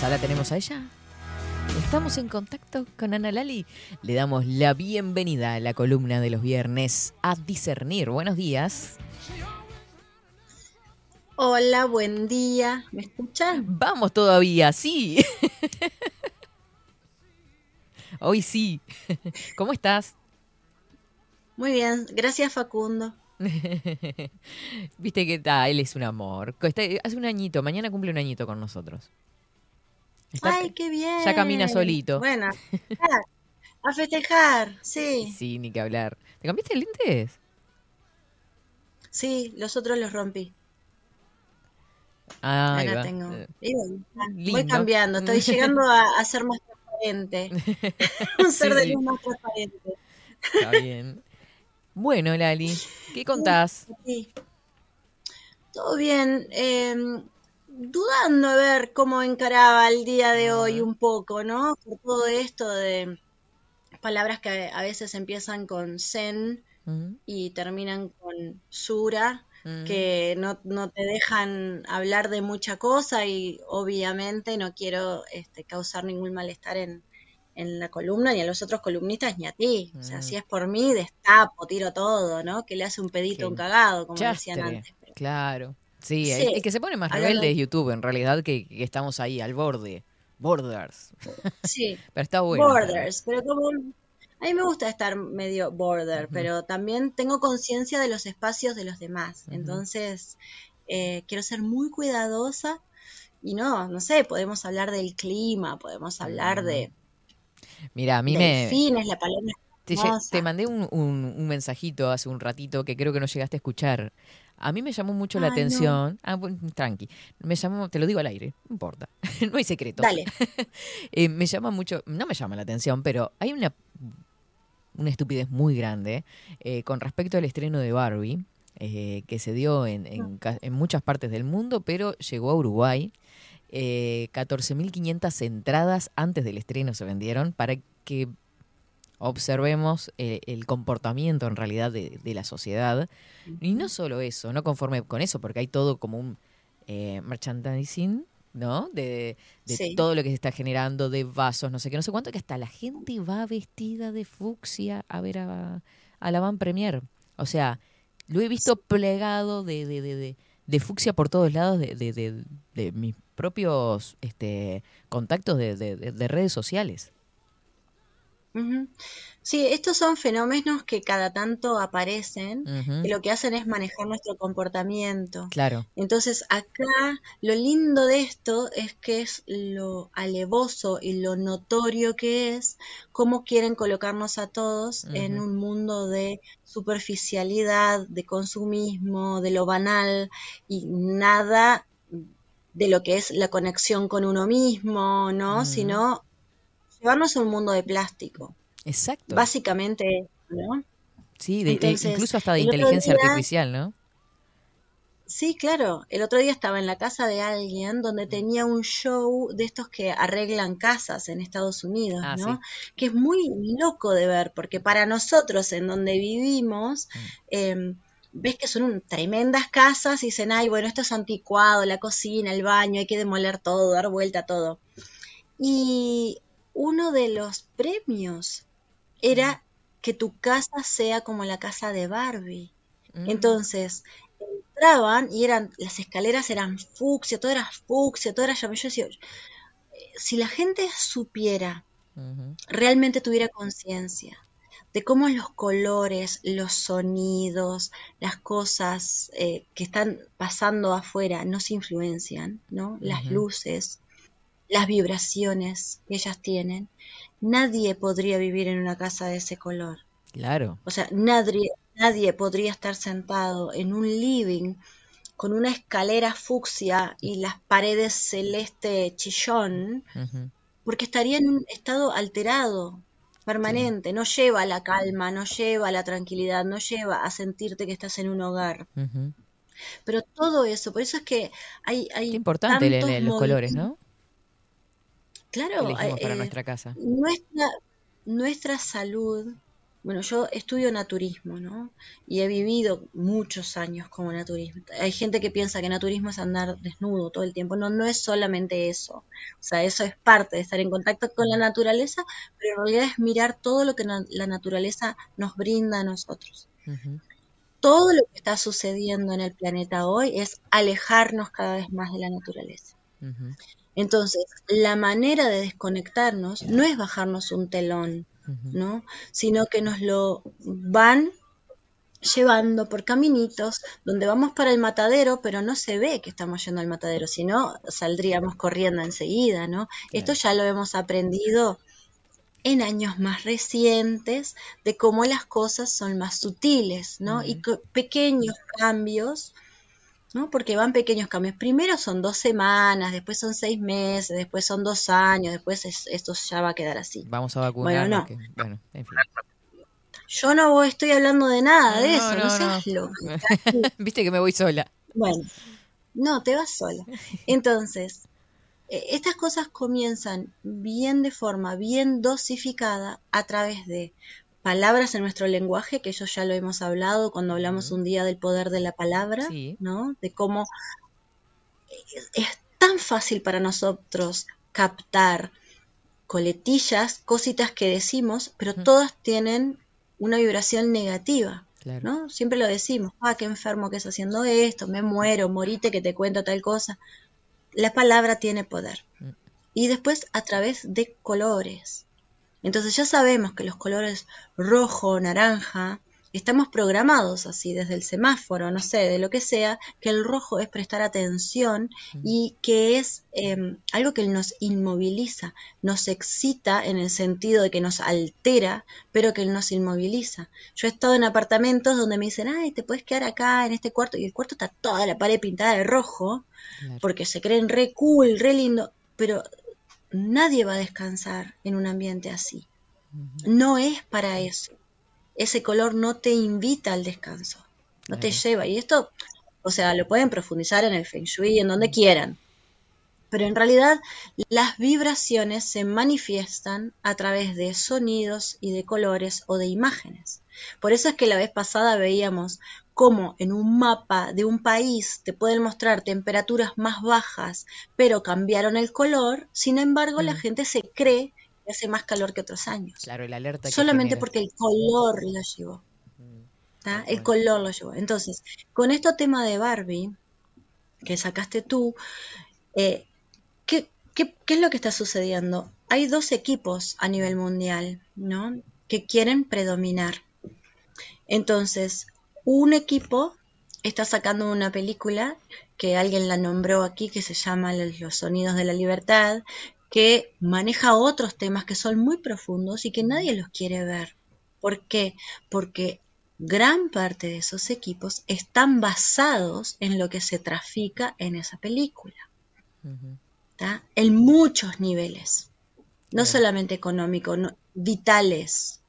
Ya la tenemos a ella. Estamos en contacto con Ana Lali. Le damos la bienvenida a la columna de los viernes a discernir. Buenos días. Hola, buen día. ¿Me escuchan? Vamos todavía, sí. Hoy sí. ¿Cómo estás? Muy bien, gracias Facundo. Viste que está, él es un amor. Está- hace un añito, mañana cumple un añito con nosotros. Está- Ay, qué bien. ya camina solito. Bueno, a festejar, sí. Sí, ni que hablar. ¿Te cambiaste de lentes? Sí, los otros los rompí. Ah, ahí Acá va. tengo. Eh, Y bueno, voy cambiando, estoy llegando a, a ser más transparente. Un ser Sí, de sí. luz más transparente. Está bien. Bueno, Lali, ¿qué contás? Sí. Todo bien. eh, dudando a ver cómo encaraba el día de hoy un poco, ¿no? Por todo esto de palabras que a veces empiezan con zen Mm, y terminan con sura, mm. que no, no te dejan hablar de mucha cosa y obviamente no quiero este, causar ningún malestar en, en la columna, ni a los otros columnistas, ni a ti. O sea, Mm. si es por mí, destapo, tiro todo, ¿no? Que le hace un pedito un cagado, como Chastre, decían antes. Claro. Sí, Sí. El, el que se pone más Hablando- rebelde es YouTube, en realidad, que, que estamos ahí al borde. Borders. Sí, Pero está bueno. borders, pero como... A mí me gusta estar medio border, pero también tengo conciencia de los espacios de los demás. Entonces, eh, quiero ser muy cuidadosa y no, no sé, podemos hablar del clima, podemos hablar de Mira, a mí me... delfines, la paloma Te, mandé un, un- un mensajito hace un ratito que creo que no llegaste a escuchar A mí me llamó mucho la Ay, no. atención. Ah, bueno, tranqui. Me llamó, te lo digo al aire, no importa. no hay secretos. Dale. Eh, me llama mucho, no me llama la atención, pero hay una, una estupidez muy grande eh, con respecto al estreno de Barbie, eh, que se dio en, en en muchas partes del mundo, pero llegó a Uruguay. Eh, 14.500 entradas antes del estreno se vendieron para que observemos eh, el comportamiento en realidad de, de la sociedad. Y no solo eso, no conforme con eso, porque hay todo como un eh, merchandising, ¿no? De, de Sí. todo lo que se está generando, de vasos, no sé qué, no sé cuánto, que hasta la gente va vestida de fucsia a ver a, a la Van Premier. O sea, lo he visto plegado de, de, de, de, de fucsia por todos lados de, de, de, de mis propios este, contactos de, de, de- de redes sociales. Sí, estos son fenómenos que cada tanto aparecen, Ujú. que lo que hacen es manejar nuestro comportamiento. Claro. Entonces, acá lo lindo de esto es que es lo alevoso y lo notorio que es cómo quieren colocarnos a todos en un mundo de superficialidad, de consumismo, de lo banal y nada de lo que es la conexión con uno mismo, ¿no? Ujú. Sino llevarnos a un mundo de plástico. Exacto. Básicamente, ¿no? Sí, de- incluso hasta de inteligencia día- artificial, ¿no? Sí, claro. El otro día estaba en la casa de alguien donde tenía un show de estos que arreglan casas en Estados Unidos, Ah, ¿no? sí. Que es muy loco de ver, porque para nosotros en donde vivimos, Mm. eh, ves que son un- tremendas casas y dicen, ay, bueno, esto es anticuado, la cocina, el baño, hay que demoler todo, dar vuelta a todo. Y uno de los premios era que tu casa sea como la casa de Barbie. Mm. Entonces, entraban y eran, las escaleras eran fucsia, todo era fucsia, todo era. Yo decía, si la gente supiera, realmente tuviera conciencia de cómo los colores, los sonidos, las cosas eh, que están pasando afuera nos influencian, ¿no? Las luces, las vibraciones que ellas tienen, nadie podría vivir en una casa de ese color. Claro. O sea, nadie, nadie podría estar sentado en un living con una escalera fucsia y las paredes celeste chillón, porque estaría en un estado alterado, permanente, no lleva a la calma, no lleva a la tranquilidad, no lleva a sentirte que estás en un hogar. Pero todo eso, por eso es que hay, hay Qué importante el- tantos el- los colores. ¿no? Claro, Que elegimos para eh, nuestra casa. nuestra, nuestra salud, bueno, yo estudio naturismo, ¿no? Y he vivido muchos años como naturismo. Hay gente que piensa que naturismo es andar desnudo todo el tiempo. No, no es solamente eso. O sea, eso es parte de estar en contacto con la naturaleza, pero en realidad es mirar todo lo que na- la naturaleza nos brinda a nosotros. Todo lo que está sucediendo en el planeta hoy es alejarnos cada vez más de la naturaleza. Entonces, la manera de desconectarnos no es bajarnos un telón, ¿no? Sino que nos lo van llevando por caminitos donde vamos para el matadero, pero no se ve que estamos yendo al matadero, si no saldríamos corriendo enseguida, ¿no? Esto ya lo hemos aprendido en años más recientes de cómo las cosas son más sutiles, ¿no? Y co- pequeños cambios, ¿no? Porque van pequeños cambios. Primero son dos semanas, después son seis meses, después son dos años, después es- esto ya va a quedar así. Vamos a vacunar. Bueno, no. que- bueno, en fin. Yo no voy- estoy hablando de nada de No, eso, no, no, seas no. loca. Viste que me voy sola. Bueno, no, te vas sola. Entonces, eh, estas cosas comienzan bien de forma, bien dosificada a través de palabras en nuestro lenguaje, que eso ya lo hemos hablado cuando hablamos un día del poder de la palabra, Sí. ¿no? De cómo es, es tan fácil para nosotros captar coletillas, cositas que decimos, pero todas tienen una vibración negativa. Claro. ¿no? Siempre lo decimos, ah, qué enfermo que es haciendo esto, me muero, morite que te cuento tal cosa. La palabra tiene poder. Mm. Y después a través de colores. Entonces ya sabemos que los colores rojo, naranja, estamos programados así desde el semáforo, no sé, de lo que sea, que el rojo es prestar atención y que es eh, algo que nos inmoviliza, nos excita en el sentido de que nos altera, pero que nos inmoviliza. Yo he estado en apartamentos donde me dicen, ay, te puedes quedar acá en este cuarto y el cuarto está toda la pared pintada de rojo, porque se creen re cool, re lindo, pero nadie va a descansar en un ambiente así. No es para eso ese color no te invita al descanso, no te lleva. Y esto, o sea, lo pueden profundizar en el Feng Shui, en donde quieran. Pero en realidad las vibraciones se manifiestan a través de sonidos y de colores o de imágenes. Por eso es que la vez pasada veíamos cómo en un mapa de un país te pueden mostrar temperaturas más bajas, pero cambiaron el color, sin embargo la gente se cree que hace más calor que otros años. Claro, el alerta. Solamente genera. porque el color lo llevó. ¿tá? El color lo llevó. Entonces, con este tema de Barbie, que sacaste tú, eh, ¿qué, qué, qué es lo que está sucediendo? Hay dos equipos a nivel mundial, ¿no? Que quieren predominar. Entonces, un equipo está sacando una película que alguien la nombró aquí, que se llama Los Sonidos de la Libertad, que maneja otros temas que son muy profundos y que nadie los quiere ver. ¿Por qué? Porque gran parte de esos equipos están basados en lo que se trafica en esa película. ¿tá? En muchos niveles. No solamente económico, no- vitales.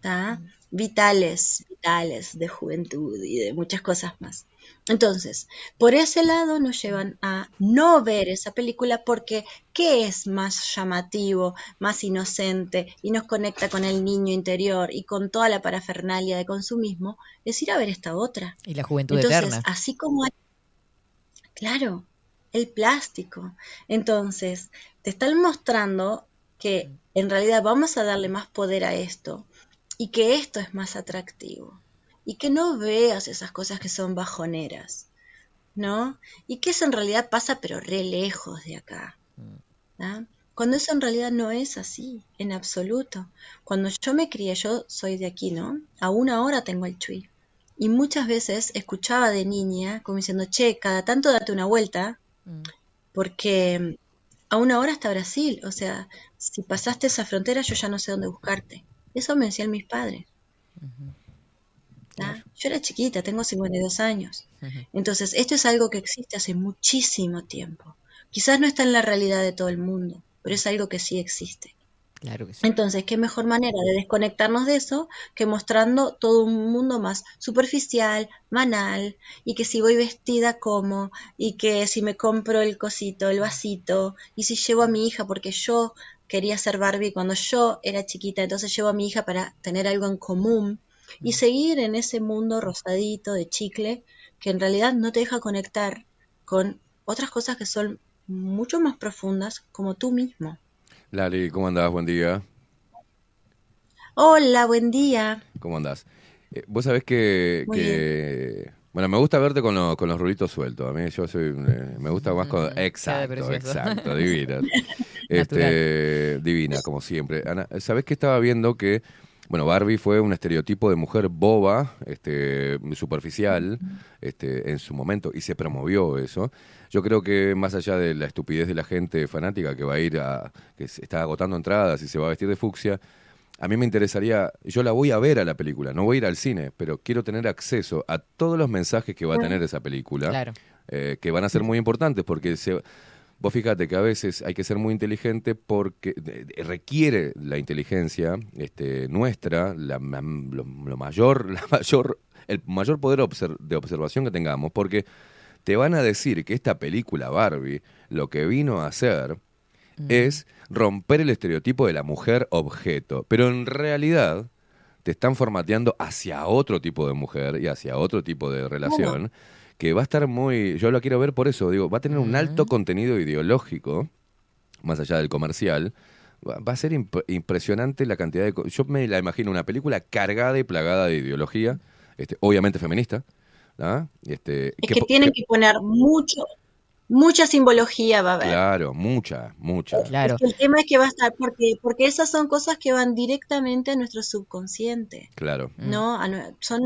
¿tá? Vitales, vitales de juventud y de muchas cosas más. Entonces, por ese lado nos llevan a no ver esa película porque ¿qué es más llamativo, más inocente y nos conecta con el niño interior y con toda la parafernalia de consumismo? Es ir a ver esta otra. Y la juventud Entonces, eterna. así como hay, claro, el plástico. Entonces, te están mostrando que en realidad vamos a darle más poder a esto y que esto es más atractivo y que no veas esas cosas que son bajoneras, ¿no? Y que eso en realidad pasa pero re lejos de acá. ¿tá? Cuando eso en realidad no es así, en absoluto. Cuando yo me crié, yo soy de aquí, ¿no? A una hora tengo el chui. Y muchas veces escuchaba de niña como diciendo, che, cada tanto date una vuelta, porque a una hora está Brasil. O sea, si pasaste esa frontera, yo ya no sé dónde buscarte. Eso me decían mis padres. ¿tá? Yo era chiquita, tengo 52 años. Entonces, esto es algo que existe hace muchísimo tiempo. Quizás no está en la realidad de todo el mundo, pero es algo que sí existe. Claro que sí. Entonces, ¿qué mejor manera de desconectarnos de eso que mostrando todo un mundo más superficial, banal, y que si voy vestida como, y que si me compro el cosito, el vasito, y si llevo a mi hija porque yo quería ser Barbie cuando yo era chiquita, entonces llevo a mi hija para tener algo en común y seguir en ese mundo rosadito de chicle que en realidad no te deja conectar con otras cosas que son mucho más profundas como tú mismo. Lali, ¿cómo andás? Buen día. Hola, buen día. ¿Cómo andás? Eh, Vos sabés que, bueno, me gusta verte con, lo- con los rulitos sueltos. A mí yo soy, eh, me gusta más con, exacto, exacto, divina, este, divina como siempre. Ana, ¿sabés que estaba viendo que, bueno, Barbie fue un estereotipo de mujer boba, este, superficial, este, en su momento y se promovió eso. Yo creo que más allá de la estupidez de la gente fanática que va a ir a, que está agotando entradas y se va a vestir de fucsia. A mí me interesaría, yo la voy a ver a la película, no voy a ir al cine, pero quiero tener acceso a todos los mensajes que va a tener esa película, Claro. eh, que van a ser muy importantes, porque se, vos fíjate que a veces hay que ser muy inteligente porque requiere la inteligencia este, nuestra, la, lo, lo mayor, la mayor, el mayor poder de observación que tengamos, porque te van a decir que esta película Barbie lo que vino a hacer es romper el estereotipo de la mujer objeto. Pero en realidad te están formateando hacia otro tipo de mujer y hacia otro tipo de relación que va a estar muy... Yo lo quiero ver por eso, digo, va a tener un alto contenido ideológico, más allá del comercial. Va va a ser imp- impresionante la cantidad de... Yo me la imagino una película cargada y plagada de ideología, este, obviamente feminista. ¿ah? Este, Es que tienen que- que poner mucho, mucha simbología va a haber. Claro, mucha, mucha. Claro. El tema es que va a estar, porque, porque esas son cosas que van directamente a nuestro subconsciente, Claro. ¿no? A son,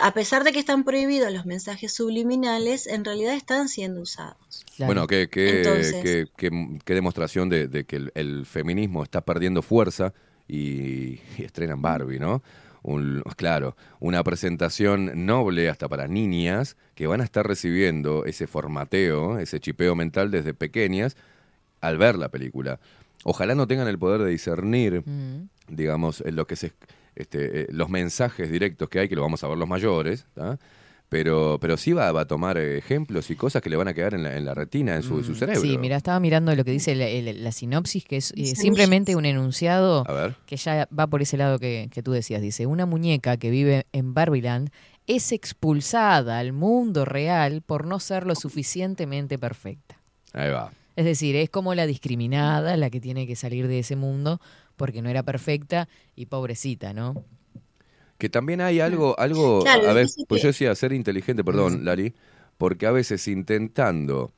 a pesar de que están prohibidos los mensajes subliminales, en realidad están siendo usados. Bueno, qué, qué, Entonces- qué- qué- qué demostración de, de que el, el feminismo está perdiendo fuerza y, y estrenan Barbie, ¿no? Un- claro, una presentación noble hasta para niñas que van a estar recibiendo ese formateo, ese chipeo mental desde pequeñas al ver la película. Ojalá no tengan el poder de discernir, Mm. digamos, en lo que se, este, eh, los mensajes directos que hay, que lo vamos a ver los mayores, ¿tá? pero, pero sí va, va a tomar ejemplos y cosas que le van a quedar en la, en la retina, en su, su cerebro. Mm, Sí, mira, estaba mirando lo que dice la, sinopsis, que es eh, simplemente un enunciado A ver. que ya va por ese lado que, que tú decías. Dice, una muñeca que vive en Barbieland es expulsada al mundo real por no ser lo suficientemente perfecta. Ahí va. Es decir, es como la discriminada, la que tiene que salir de ese mundo porque no era perfecta y pobrecita, ¿no? Que también hay algo, algo Claro, a ver, pues que- yo decía ser inteligente, perdón, Lari, porque a veces intentando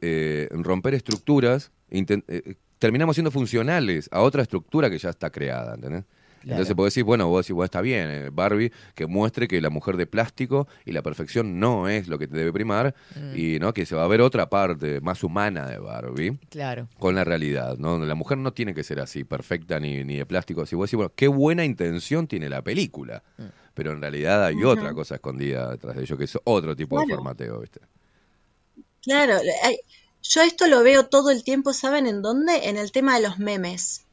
eh, romper estructuras, eh, terminamos siendo funcionales a otra estructura que ya está creada, ¿entendés? Claro. Entonces vos decís, bueno, vos decís, bueno, está bien, eh, Barbie, que muestre que la mujer de plástico y la perfección no es lo que te debe primar, Mm. y no que se va a ver otra parte más humana de Barbie Claro. con la realidad, ¿no? La mujer no tiene que ser así, perfecta ni, ni de plástico. Si vos decís, bueno, qué buena intención tiene la película, Mm. pero en realidad hay otra cosa escondida detrás de ello, que es otro tipo de formateo, ¿viste? Claro, yo esto lo veo todo el tiempo, ¿saben en dónde? En el tema de los memes.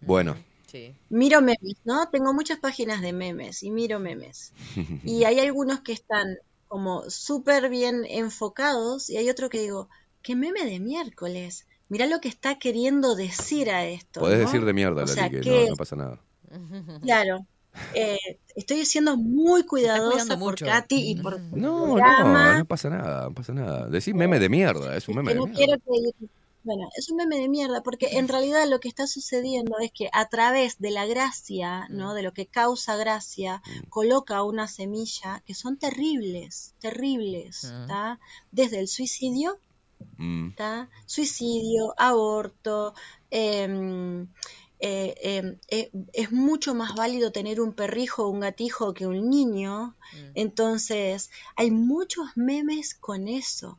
Bueno, Sí. Miro memes, ¿no? Tengo muchas páginas de memes y miro memes. Y hay algunos que están como súper bien enfocados y hay otro que digo, ¿qué meme de miércoles? Mirá lo que está queriendo decir a esto. podés ¿no? decir de mierda, O sea, que ¿qué no, pasa nada. Claro. Eh, estoy siendo muy cuidadosa por mucho. Katy y por No, no, no pasa nada, no pasa nada. Decís meme de mierda, es un meme que de no mierda. quiero que bueno, es un meme de mierda porque en realidad lo que está sucediendo es que a través de la gracia, ¿no? De lo que causa gracia, coloca una semilla que son terribles, terribles, Mm. ¿está? Desde el suicidio, Mm, ¿está? Suicidio, aborto, em, eh, em, eh, es mucho más válido tener un perrijo o un gatijo que un niño. Entonces, hay muchos memes con eso.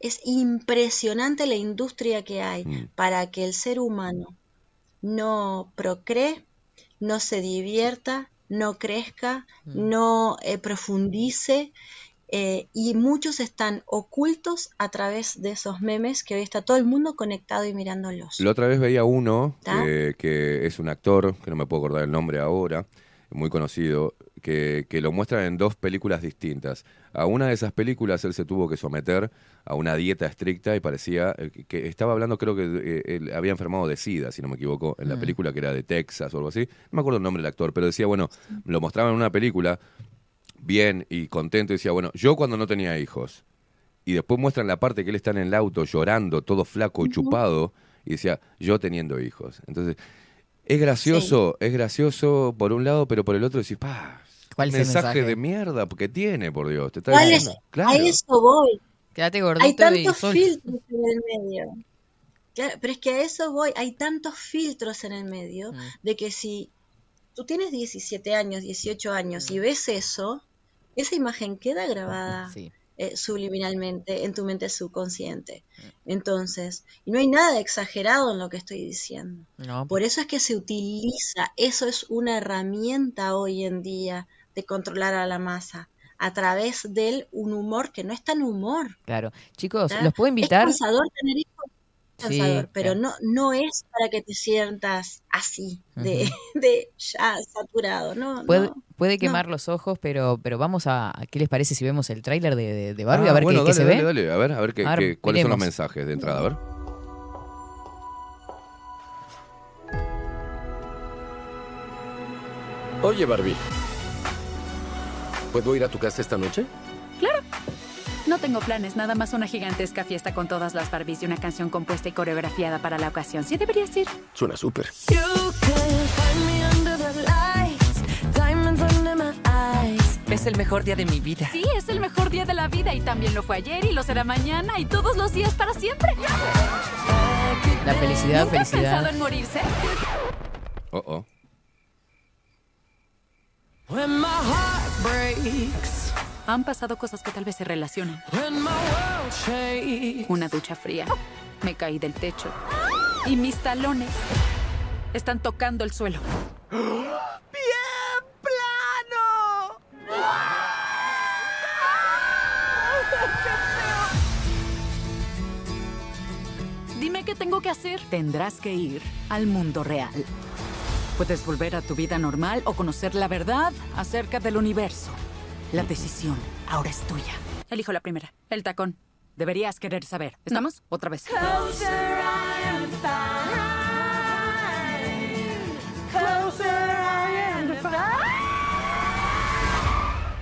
Es impresionante la industria que hay Mm. para que el ser humano no procree, no se divierta, no crezca, Mm. no eh, profundice. eh, y muchos están ocultos a través de esos memes que hoy está todo el mundo conectado y mirándolos. La otra vez veía uno que es un actor, que no me puedo acordar el nombre ahora, muy conocido, que, que lo muestran en dos películas distintas. A una de esas películas él se tuvo que someter a una dieta estricta y parecía eh, que, estaba hablando, creo que eh, él había enfermado de SIDA, si no me equivoco, en la Mm. película que era de Texas o algo así. No me acuerdo el nombre del actor, pero decía, bueno, lo mostraban en una película bien y contento y decía, bueno, yo cuando no tenía hijos, y después muestran la parte que él está en el auto llorando, todo flaco, chupado, y decía, yo teniendo hijos. Entonces, es gracioso, es gracioso por un lado, pero por el otro decís, pa, ¿Cuál es el mensaje, mensaje? de mierda que tiene, por Dios. Te está ¿Cuál diciendo. es? Claro. A eso voy. Quédate Hay gordito y tantos filtros en el medio. Claro, pero es que a eso voy. Hay tantos filtros en el medio Mm. de que si tú tienes 17 años, 18 años y ves eso, esa imagen queda grabada Sí. Eh, subliminalmente en tu mente subconsciente. Entonces, y no hay nada exagerado en lo que estoy diciendo. No, Por eso es que se utiliza, eso es una herramienta hoy en día de controlar a la masa a través de un humor que no es tan humor. claro. Chicos. ¿los puedo invitar? Es cansador tener hijos, es Sí, cansador, pero claro. no, no es para que te sientas así, de, Ujú. de ya saturado, ¿no? Puede, no. puede quemar los ojos, pero, pero vamos a. ¿Qué les parece si vemos el tráiler de, de, de Barbie? Ah, a ver bueno, qué, qué dale, se dale, ve. dale, a ver, a ver, qué, A ver, qué- cuáles son los mensajes de entrada, a ver. Oye, Barbie. ¿Puedo ir a tu casa esta noche? No tengo planes, nada más una gigantesca fiesta con todas las Barbies y una canción compuesta y coreografiada para la ocasión. ¿Sí deberías ir? Suena súper. You can find me under the lights, diamonds under my eyes. ¿Ves es el mejor día de mi vida. Sí, es el mejor día de la vida y también lo fue ayer y lo será mañana y todos los días para siempre. La felicidad, ¿Nunca has felicidad. pensado en morirse? Oh, oh. When my heart breaks, Han pasado cosas que tal vez se shakes. Una ducha fría. Me caí del techo. Y mis talones están tocando el suelo. ¡Bien plano! Dime qué tengo que hacer. Tendrás que ir al mundo real. Puedes volver a tu vida normal o conocer la verdad acerca del universo. La decisión ahora es tuya. Elijo la primera. El tacón. Deberías querer saber. ¿Estamos? Otra vez.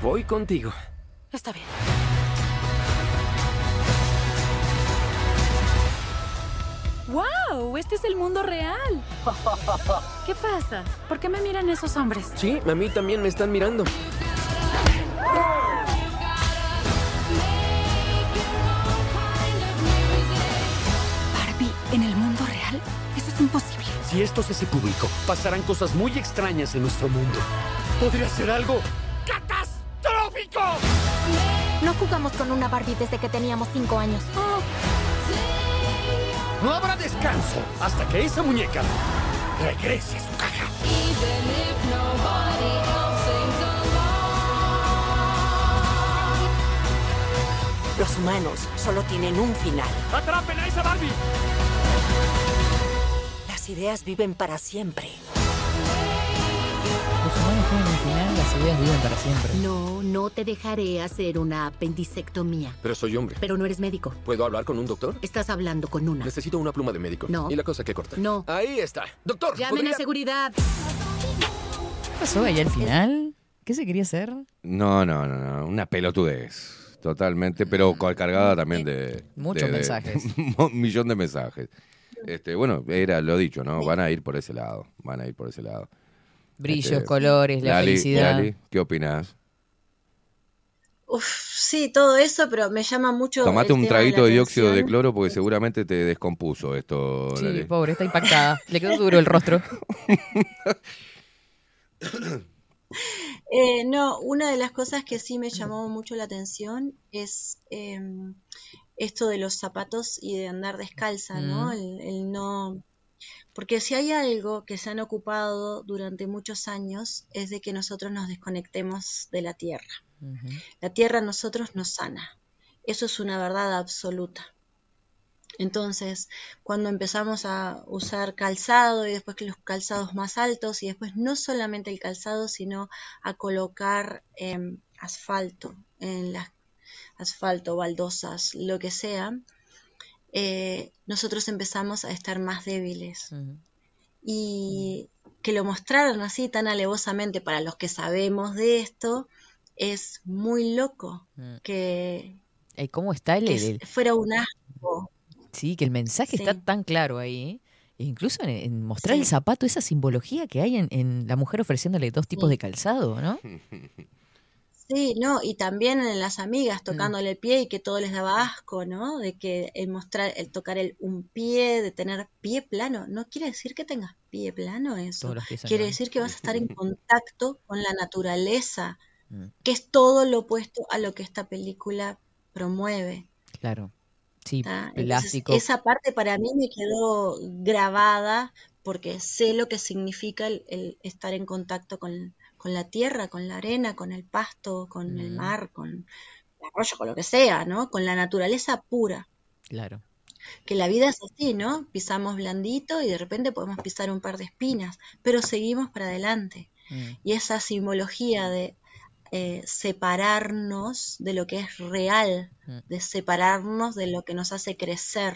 Voy contigo. Está bien. ¡Wow! Este es el mundo real. ¿Qué pasa? ¿Por qué me miran esos hombres? Sí, a mí también me están mirando. Es imposible. Si esto se hace público, pasarán cosas muy extrañas en nuestro mundo. Podría ser algo catastrófico. No jugamos con una Barbie desde que teníamos cinco años. No habrá descanso hasta que esa muñeca regrese a su caja. Los humanos solo tienen un final. ¡Atrapen a esa Barbie! Las ideas viven para siempre. Los humanos tienen un final, las ideas viven para siempre. No, no te dejaré hacer una apendicectomía. Pero soy hombre. Pero no eres médico. ¿Puedo hablar con un doctor? Estás hablando con una. Necesito una pluma de médico. No. ¿Y la cosa que corta? No. Ahí está. Doctor, Llamen ¿podría- a seguridad. ¿Qué pasó ahí al final? ¿Qué se quería hacer? No, no, no, no. Una pelotudez. Totalmente, pero co- cargada también de. Muchos de- de- mensajes. un millón de mensajes. Este, bueno, era lo dicho, ¿no? Van a ir por ese lado. Van a ir por ese lado. Brillos, Este, colores, la Lali, felicidad. Lali, ¿qué opinas? Uf, sí, todo eso, pero me llama mucho. Tomate un de traguito de dióxido de cloro porque seguramente te descompuso esto, Sí, Lali. pobre, está impactada. Le quedó duro el rostro. Eh, no, una de las cosas que sí me llamó mucho la atención es em, esto de los zapatos y de andar descalza, ¿no? El, el no. Porque si hay algo que se han ocupado durante muchos años es de que nosotros nos desconectemos de la tierra. La tierra a nosotros nos sana. Eso es una verdad absoluta. Entonces, cuando empezamos a usar calzado y después los calzados más altos y después no solamente el calzado, sino a colocar em, asfalto en las asfalto, baldosas, lo que sea, eh, nosotros empezamos a estar más débiles. Y que lo mostraron así tan alevosamente para los que sabemos de esto es muy loco Mm. que, Eh, ¿Cómo está el, que el- fuera un asco. Sí, que el mensaje Sí. está tan claro ahí. E incluso en, en mostrar el zapato, esa simbología que hay en, en la mujer ofreciéndole dos tipos de calzado, ¿no? Sí, no, y también en las amigas Mm. tocándole el pie y que todo les daba asco, ¿no? De que el mostrar, el tocar el, un pie, de tener pie plano, no quiere decir que tengas pie plano eso. Quiere decir que vas a estar en contacto con la naturaleza, Mm. que es todo lo opuesto a lo que esta película promueve. Claro. Sí. Entonces, plástico. esa parte para mí me quedó grabada porque sé lo que significa el, el estar en contacto con, con la tierra, con la arena, con el pasto, con el Mm. mar, con el arroyo, con lo que sea, ¿no? Con la naturaleza pura. Claro. Que la vida es así, ¿no? Pisamos blandito y de repente podemos pisar un par de espinas, pero seguimos para adelante. Mm. Y esa simbología de eh, separarnos de lo que es real, Mm. de separarnos de lo que nos hace crecer.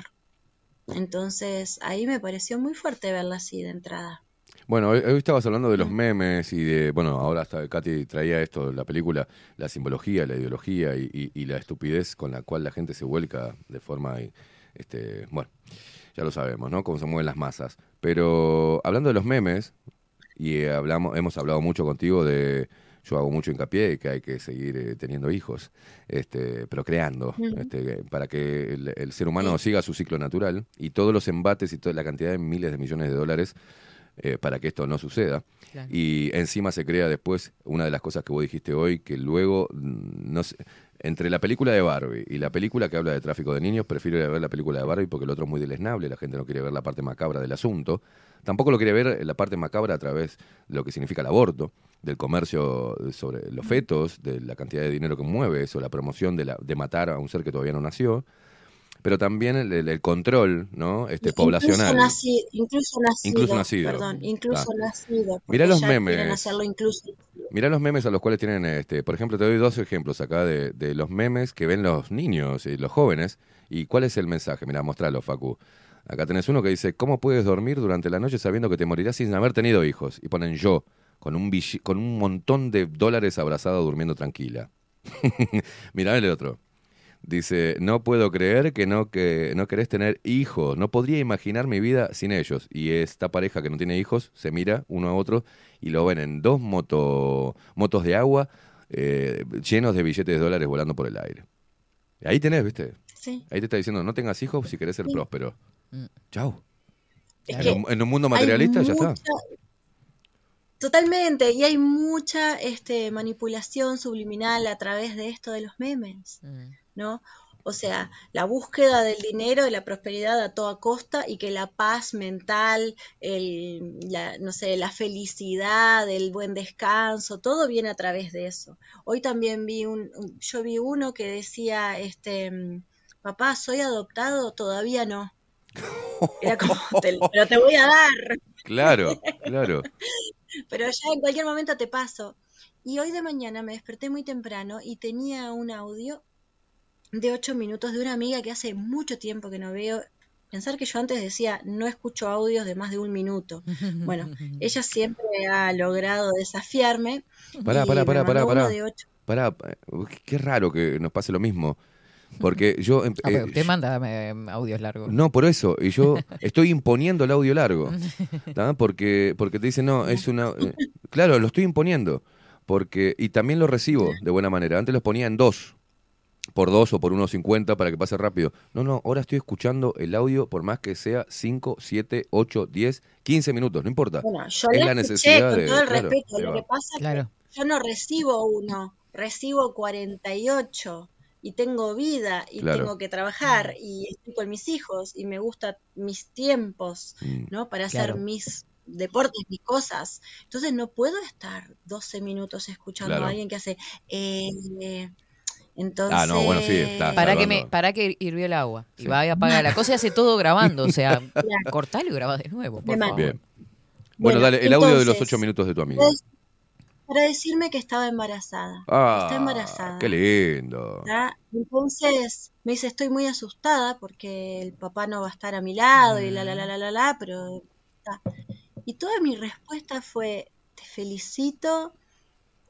Entonces ahí me pareció muy fuerte verla así de entrada. Bueno, hoy, hoy estabas hablando de los memes y de, bueno, ahora hasta Katy traía esto, la película, la simbología, la ideología y, y- y la estupidez con la cual la gente se vuelca de forma, este, bueno, ya lo sabemos, ¿no? Cómo se mueven las masas. Pero hablando de los memes, y eh, hablamos, hemos hablado mucho contigo de, yo hago mucho hincapié que hay que seguir eh, teniendo hijos, este, procreando, este, para que el, el ser humano siga su ciclo natural y todos los embates y toda la cantidad de miles de millones de dólares eh, para que esto no suceda. Claro. Y encima se crea después una de las cosas que vos dijiste hoy, que luego, mm, no sé, entre la película de Barbie y la película que habla de tráfico de niños, prefiero ir a ver la película de Barbie porque el otro es muy deleznable, la gente no quiere ver la parte macabra del asunto. Tampoco lo quiere ver la parte macabra a través de lo que significa el aborto, del comercio sobre los fetos, de la cantidad de dinero que mueve eso, la promoción de, la, de matar a un ser que todavía no nació, pero también el, el- el control ¿no? este, poblacional. Incluso, naci- incluso nacido. Incluso nacido. Perdón, incluso Ah. nacido. Mirá los memes. hacerlo incluso. Mirá los memes a los cuales tienen, este, por ejemplo, te doy dos ejemplos acá de, de los memes que ven los niños y los jóvenes. ¿Y cuál es el mensaje? Mirá, mostralo, Facu. Acá tenés uno que dice, ¿cómo puedes dormir durante la noche sabiendo que te morirás sin haber tenido hijos? Y ponen yo, con un, con un montón de dólares abrazado durmiendo tranquila. Mirá el otro. Dice, no puedo creer que no, que no querés tener hijos. No podría imaginar mi vida sin ellos. Y esta pareja que no tiene hijos se mira uno a otro y lo ven en dos moto, motos de agua eh, llenos de billetes de dólares volando por el aire. Y ahí tenés, ¿viste? Sí. Ahí te está diciendo, no tengas hijos si querés ser Sí. próspero. Chau. Es En que un, en un mundo materialista ya está. Totalmente, y hay mucha este, manipulación subliminal a través de esto de los memes, ¿no? O sea, la búsqueda del dinero y la prosperidad a toda costa y que la paz mental, el, la, no sé, la felicidad, el buen descanso, todo viene a través de eso. Hoy también vi un, yo vi uno que decía, este, mm, papá, soy adoptado, todavía no. Era como, "Te- pero te voy a dar. Claro, claro. Pero ya en cualquier momento te paso. Y hoy de mañana me desperté muy temprano y tenía un audio de ocho minutos de una amiga que hace mucho tiempo que no veo. Pensar que yo antes decía, no escucho audios de más de un minuto. Bueno, ella siempre ha logrado desafiarme. Pará, pará, pará, pará, pará. Pará, eh, qué raro que nos pase lo mismo. Porque yo... em- Ah, eh, usted manda eh, audios largos. No, por eso. Y yo estoy imponiendo el audio largo. ¿tá? Porque, porque te dicen, no, es una. eh, claro, lo estoy imponiendo. Porque, y también lo recibo de buena manera. Antes los ponía en dos. Por dos o por 1.50 para que pase rápido. No, no, ahora estoy escuchando el audio por más que sea 5, 7, 8, 10, 15 minutos, no importa. Bueno, yo es la necesidad con de. todo el claro, respeto. Lo que pasa es Claro. que yo no recibo uno, recibo 48 y tengo vida y Claro. tengo que trabajar y estoy con mis hijos y me gustan mis tiempos, Mm. ¿no? Para hacer Claro. mis deportes, mis cosas. Entonces no puedo estar 12 minutos escuchando Claro. a alguien que hace... eh, entonces... Ah, no, bueno, sí, está. Para que, me, para que hirvió el agua. Y Sí. va y apaga la cosa y hace todo grabando. O sea, cortalo y graba de nuevo, por favor. Bien. Bueno, Bueno, dale, el audio de los entonces, 8 minutos de tu amiga. Pues, para decirme que estaba embarazada. Ah, Está embarazada. qué lindo. Entonces me dice, estoy muy asustada porque el papá no va a estar a mi lado y la, la, la, la, la, la, pero... ta. Y toda mi respuesta fue, te felicito,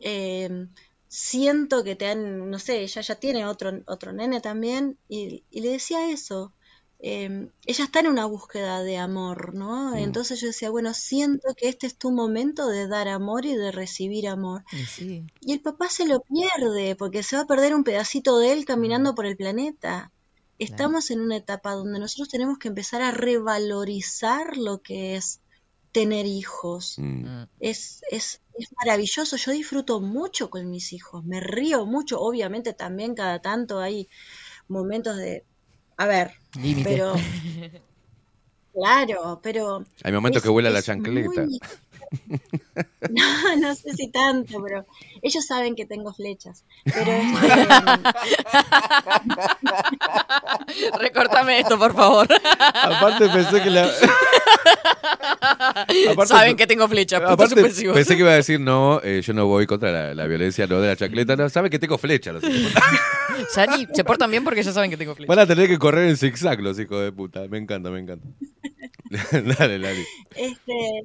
eh, siento que te han, no sé, ella ya tiene otro, otro nene también, y, y le decía eso. eh, ella está en una búsqueda de amor, ¿no? Entonces yo decía, bueno, siento que este es tu momento de dar amor y de recibir amor. Y sí. Y el papá se lo pierde porque se va a perder un pedacito de él caminando por el planeta. Estamos en una etapa donde nosotros tenemos que empezar a revalorizar lo que es tener hijos. Mm. Es, es, es maravilloso, yo disfruto mucho con mis hijos, me río mucho, obviamente también cada tanto hay momentos de, a ver, Límite. pero, claro, pero... Hay momentos es- que vuela la chancleta. muy- No, no sé si tanto, pero ellos saben que tengo flechas. Pero este, Recórtame esto, por favor. Aparte pensé que la... Aparte- Saben que tengo flecha. puntos Aparte, pensé que iba a decir, no, eh, yo no voy contra la, la violencia, no de la chacleta. No, saben que tengo flecha. los hijos. Ya ni se portan bien porque ya saben que tengo flecha. Van a tener que correr en zigzag los hijos de puta. Me encanta, me encanta. dale, dale. este,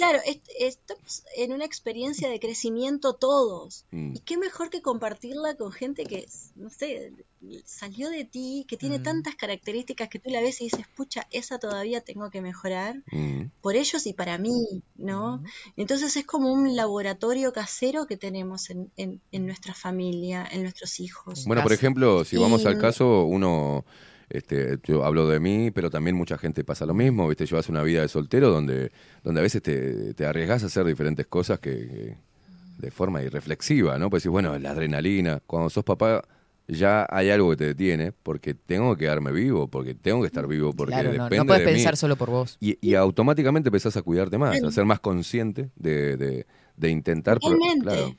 Claro, est- estamos en una experiencia de crecimiento todos. Mm. Y qué mejor que compartirla con gente que, no sé, salió de ti, que tiene tantas características que tú la ves y dices, pucha, esa todavía tengo que mejorar Mm. por ellos y para mí, ¿no? Entonces es como un laboratorio casero que tenemos en, en, en nuestra familia, en nuestros hijos. Bueno, por ejemplo, si vamos Y- al caso, uno, este, yo hablo de mí, pero también mucha gente pasa lo mismo, ¿viste? Llevas una vida de soltero donde, donde a veces te, te arriesgas a hacer diferentes cosas que, que de forma irreflexiva, ¿no? Pues decís, bueno, la adrenalina, cuando sos papá ya hay algo que te detiene, porque tengo que quedarme vivo, porque tengo que estar vivo, porque Claro, no- no depende puedes de mí. pensar solo por vos. Y, y automáticamente empezás a cuidarte más, a ser más consciente de, de, de intentar... Totalmente. claro.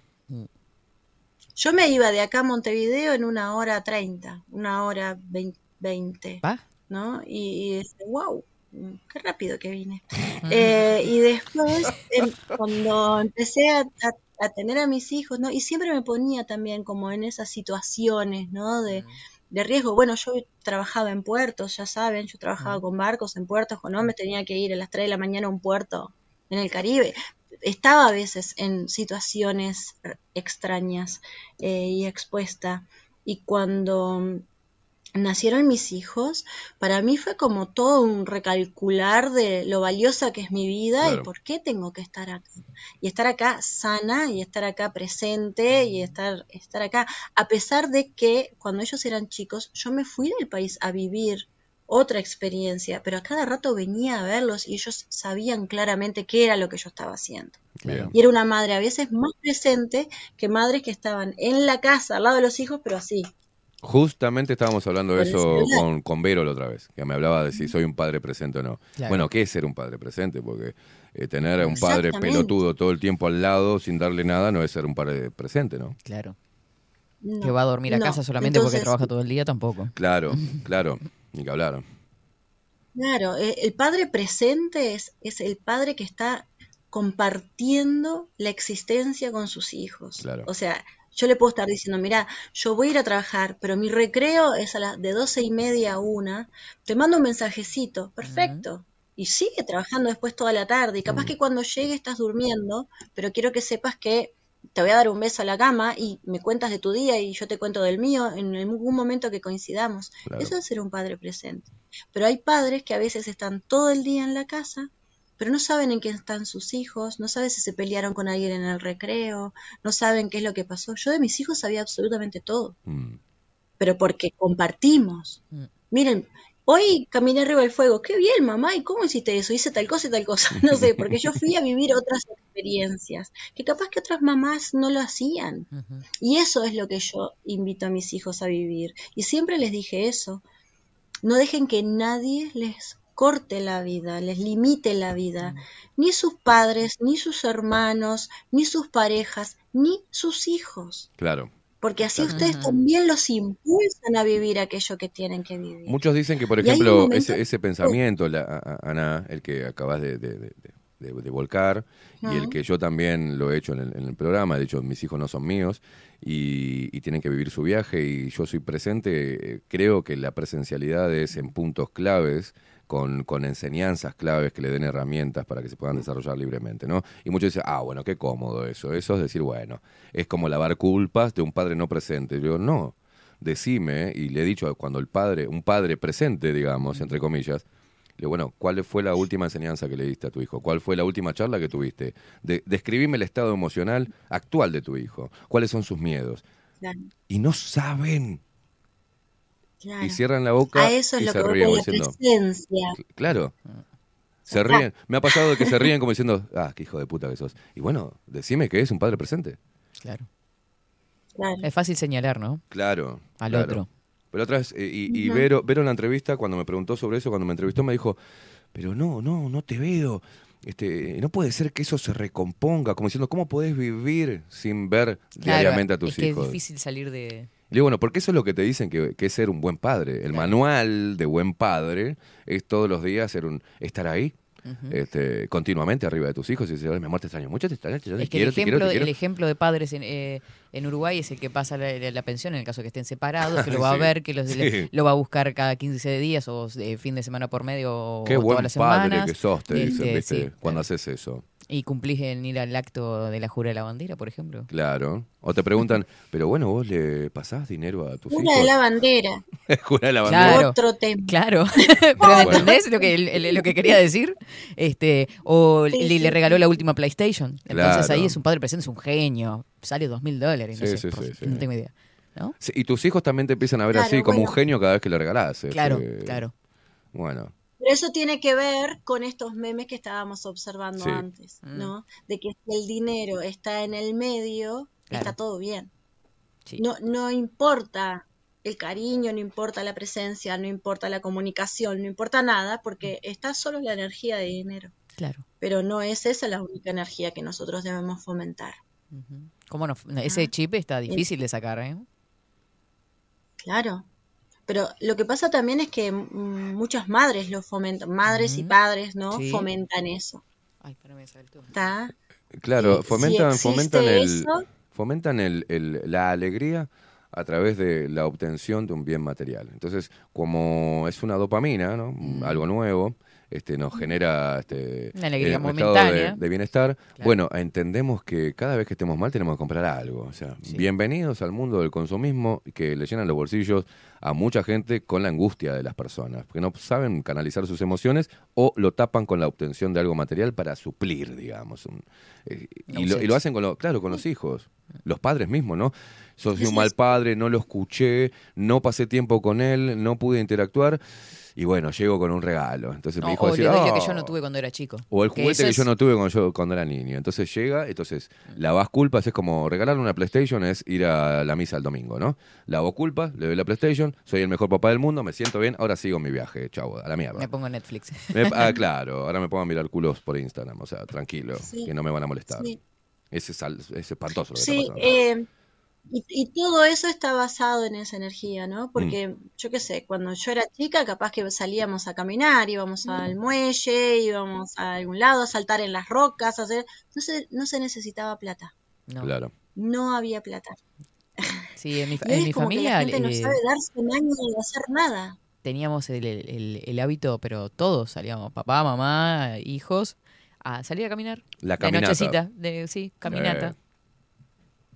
Yo me iba de acá a Montevideo en una hora treinta, una hora vein- veinte, ¿no? Y, y decía, wow, qué rápido que vine. Eh, y después, em, cuando empecé a, a- a tener a mis hijos, ¿no? Y siempre me ponía también como en esas situaciones, ¿no? De, de riesgo. Bueno, yo trabajaba en puertos, ya saben, yo trabajaba con barcos en puertos, cuando me tenía que ir a las 3 de la mañana a un puerto en el Caribe. Estaba a veces en situaciones extrañas eh, y expuesta. Y cuando nacieron mis hijos, para mí fue como todo un recalcular de lo valiosa que es mi vida Claro. y por qué tengo que estar acá. Y estar acá sana y estar acá presente y estar, estar acá. A pesar de que cuando ellos eran chicos, yo me fui del país a vivir otra experiencia, pero a cada rato venía a verlos y ellos sabían claramente qué era lo que yo estaba haciendo. Bien. Y era una madre a veces más presente que madres que estaban en la casa al lado de los hijos, pero así. Justamente estábamos hablando de eso con, con Vero la otra vez, que me hablaba de si soy un padre presente o no. Claro. Bueno, ¿qué es ser un padre presente? Porque eh, tener a un padre pelotudo todo el tiempo al lado sin darle nada no es ser un padre presente, ¿no? Claro. No, que va a dormir a no. casa solamente porque trabaja todo el día tampoco. Claro, claro, ni que hablar. Claro, eh, el padre presente es, es el padre que está compartiendo la existencia con sus hijos. Claro. O sea, yo le puedo estar diciendo, mira, yo voy a ir a trabajar, pero mi recreo es a las de doce y media a una, te mando un mensajecito, perfecto. Y sigue trabajando después toda la tarde. Y capaz que cuando llegue estás durmiendo, pero quiero que sepas que te voy a dar un beso a la cama y me cuentas de tu día y yo te cuento del mío en algún momento que coincidamos. Claro. Eso es ser un padre presente. Pero hay padres que a veces están todo el día en la casa, pero no saben en qué están sus hijos, no saben si se pelearon con alguien en el recreo, no saben qué es lo que pasó. Yo de mis hijos sabía absolutamente todo, Mm. pero porque compartimos. Miren, hoy caminé arriba del fuego, qué bien mamá, ¿y cómo hiciste eso? Hice tal cosa y tal cosa, no sé, porque yo fui a vivir otras experiencias, que capaz que otras mamás no lo hacían. Y eso es lo que yo invito a mis hijos a vivir. Y siempre les dije eso. No dejen que nadie les corte la vida, les limite la vida. Ni sus padres, ni sus hermanos, ni sus parejas, ni sus hijos. Claro. Porque así ustedes también los impulsan a vivir aquello que tienen que vivir. Muchos dicen que, por ejemplo, momento- ese, ese pensamiento, la, a- a- Ana, el que acabas de, de- de- de- de volcar, y el que yo también lo he hecho en el, en el programa, de hecho mis hijos no son míos, y, y tienen que vivir su viaje, y yo soy presente, creo que la presencialidad es en puntos claves, con, con enseñanzas claves que le den herramientas para que se puedan desarrollar libremente, ¿no? Y muchos dicen, ah, bueno, qué cómodo eso, eso es decir, bueno, es como lavar culpas de un padre no presente. Yo digo, no, decime, y le he dicho cuando el padre, un padre presente, digamos, entre comillas, le digo, bueno, ¿cuál fue la última enseñanza que le diste a tu hijo? ¿Cuál fue la última charla que tuviste? De, describime el estado emocional actual de tu hijo. ¿Cuáles son sus miedos? Y no saben. Claro. Y cierran la boca A eso es y lo se que ríen diciendo, presencia. claro. Se ríen. Me ha pasado de que se ríen como diciendo, ah, qué hijo de puta que sos. Y bueno, decime que es un padre presente. Claro. Claro. Es fácil señalar, ¿no? Claro. Al claro. otro. Pero otra vez, eh, y, y Ujú. Vero, Vero en la entrevista, cuando me preguntó sobre eso, cuando me entrevistó, me dijo, pero no, no, no te veo. Este, no puede ser que eso se recomponga, como diciendo, ¿cómo podés vivir sin ver diariamente a tus es que hijos? es difícil salir de... Le digo, bueno, porque eso es lo que te dicen que, que es ser un buen padre. El manual de buen padre es todos los días ser un, estar ahí. Este, continuamente arriba de tus hijos y "Ay, mi amor, te extraño mucho, te extraño, Es que quiero, el te ejemplo, quiero, te quiero. el ejemplo de padres en, eh, en Uruguay es el que pasa la, la- la pensión en el caso que estén separados, que lo va a ver, que los- sí. le- lo va a buscar cada 15 días o eh, fin de semana por medio o Qué todas buen las padre semanas. que sos, te dicen, Este, ¿viste? sí. Cuando haces eso. Y cumplís en ir al acto de la jura de la bandera, por ejemplo. Claro. O te preguntan, pero bueno, vos le pasás dinero a tus Una de hijos. la bandera. Jura de la bandera. Claro, Otro tema. claro. Pero ¿me Bueno. ¿entendés lo que, el- lo que quería decir? Este, o Sí, le, sí, le regaló la última PlayStation. Entonces Claro. ahí es un padre presente, es un genio. Sale dos mil dólares, no Sí, sé, sí, por- sí, sí. no tengo idea. ¿No? Sí, y tus hijos también te empiezan a ver Claro, así como un genio cada vez que le regalás. este, Claro, claro. Bueno, Pero eso tiene que ver con estos memes que estábamos observando Sí. antes, Mm. ¿no? De que si el dinero está en el medio, Claro. está todo bien. Sí. No, no importa el cariño, no importa la presencia, no importa la comunicación, no importa nada, porque está solo la energía de dinero. Claro. Pero no es esa la única energía que nosotros debemos fomentar. ¿Cómo no? Ese chip está difícil de sacar, ¿eh? Claro. Pero lo que pasa también es que muchas madres lo fomentan, madres y padres, ¿no? Sí. fomentan eso. Ay, espérame, saltó. ¿Está? claro, Eh, si fomentan, fomentan, el, eso- fomentan el, el- la alegría a través de la obtención de un bien material. Entonces, como es una dopamina, ¿no? Mm. algo nuevo, este, nos genera este, Una alegría eh, de, momentánea. de bienestar. Claro. Bueno, entendemos que cada vez que estemos mal tenemos que comprar algo. O sea, Sí. bienvenidos al mundo del consumismo que le llenan los bolsillos a mucha gente con la angustia de las personas, que no saben canalizar sus emociones o lo tapan con la obtención de algo material para suplir, digamos. un- eh, y, lo, y lo hacen con lo, claro, con los hijos, los padres mismos, ¿no? Soy Sí, un mal padre, no lo escuché, no pasé tiempo con él, no pude interactuar. Y bueno, llego con un regalo. Entonces No, mi hijo o decía, le doy lo que "Oh". yo no tuve cuando era chico. O el juguete que es- yo no tuve cuando, yo, cuando era niño. Entonces llega, entonces lavas culpas, es como regalarle una PlayStation es ir a la misa el domingo, ¿no? Lavo culpas, le doy la PlayStation, soy el mejor papá del mundo, me siento bien, ahora sigo mi viaje, chavo, a la mierda. Me pongo Netflix. Me- ah, claro, ahora me pongo a mirar culos por Instagram, o sea, tranquilo, Sí. que no me van a molestar. Sí. Ese es, es espantoso lo que Sí, está pasando. eh, y, y todo eso está basado en esa energía, ¿no? Mm. Porque yo qué sé, cuando yo era chica, capaz que salíamos a caminar, íbamos Mm. al muelle, íbamos a algún lado, a saltar en las rocas, a hacer... No se, no se necesitaba plata, No. Claro. no había plata. Sí, en mi, fa- Y hoy en es mi como que la familia gente no eh, sabe darse un año de hacer nada. teníamos el, el- el- el hábito, pero todos salíamos, papá, mamá, hijos, a salir a caminar. La De caminata. nochecita, de, sí, caminata. Eh,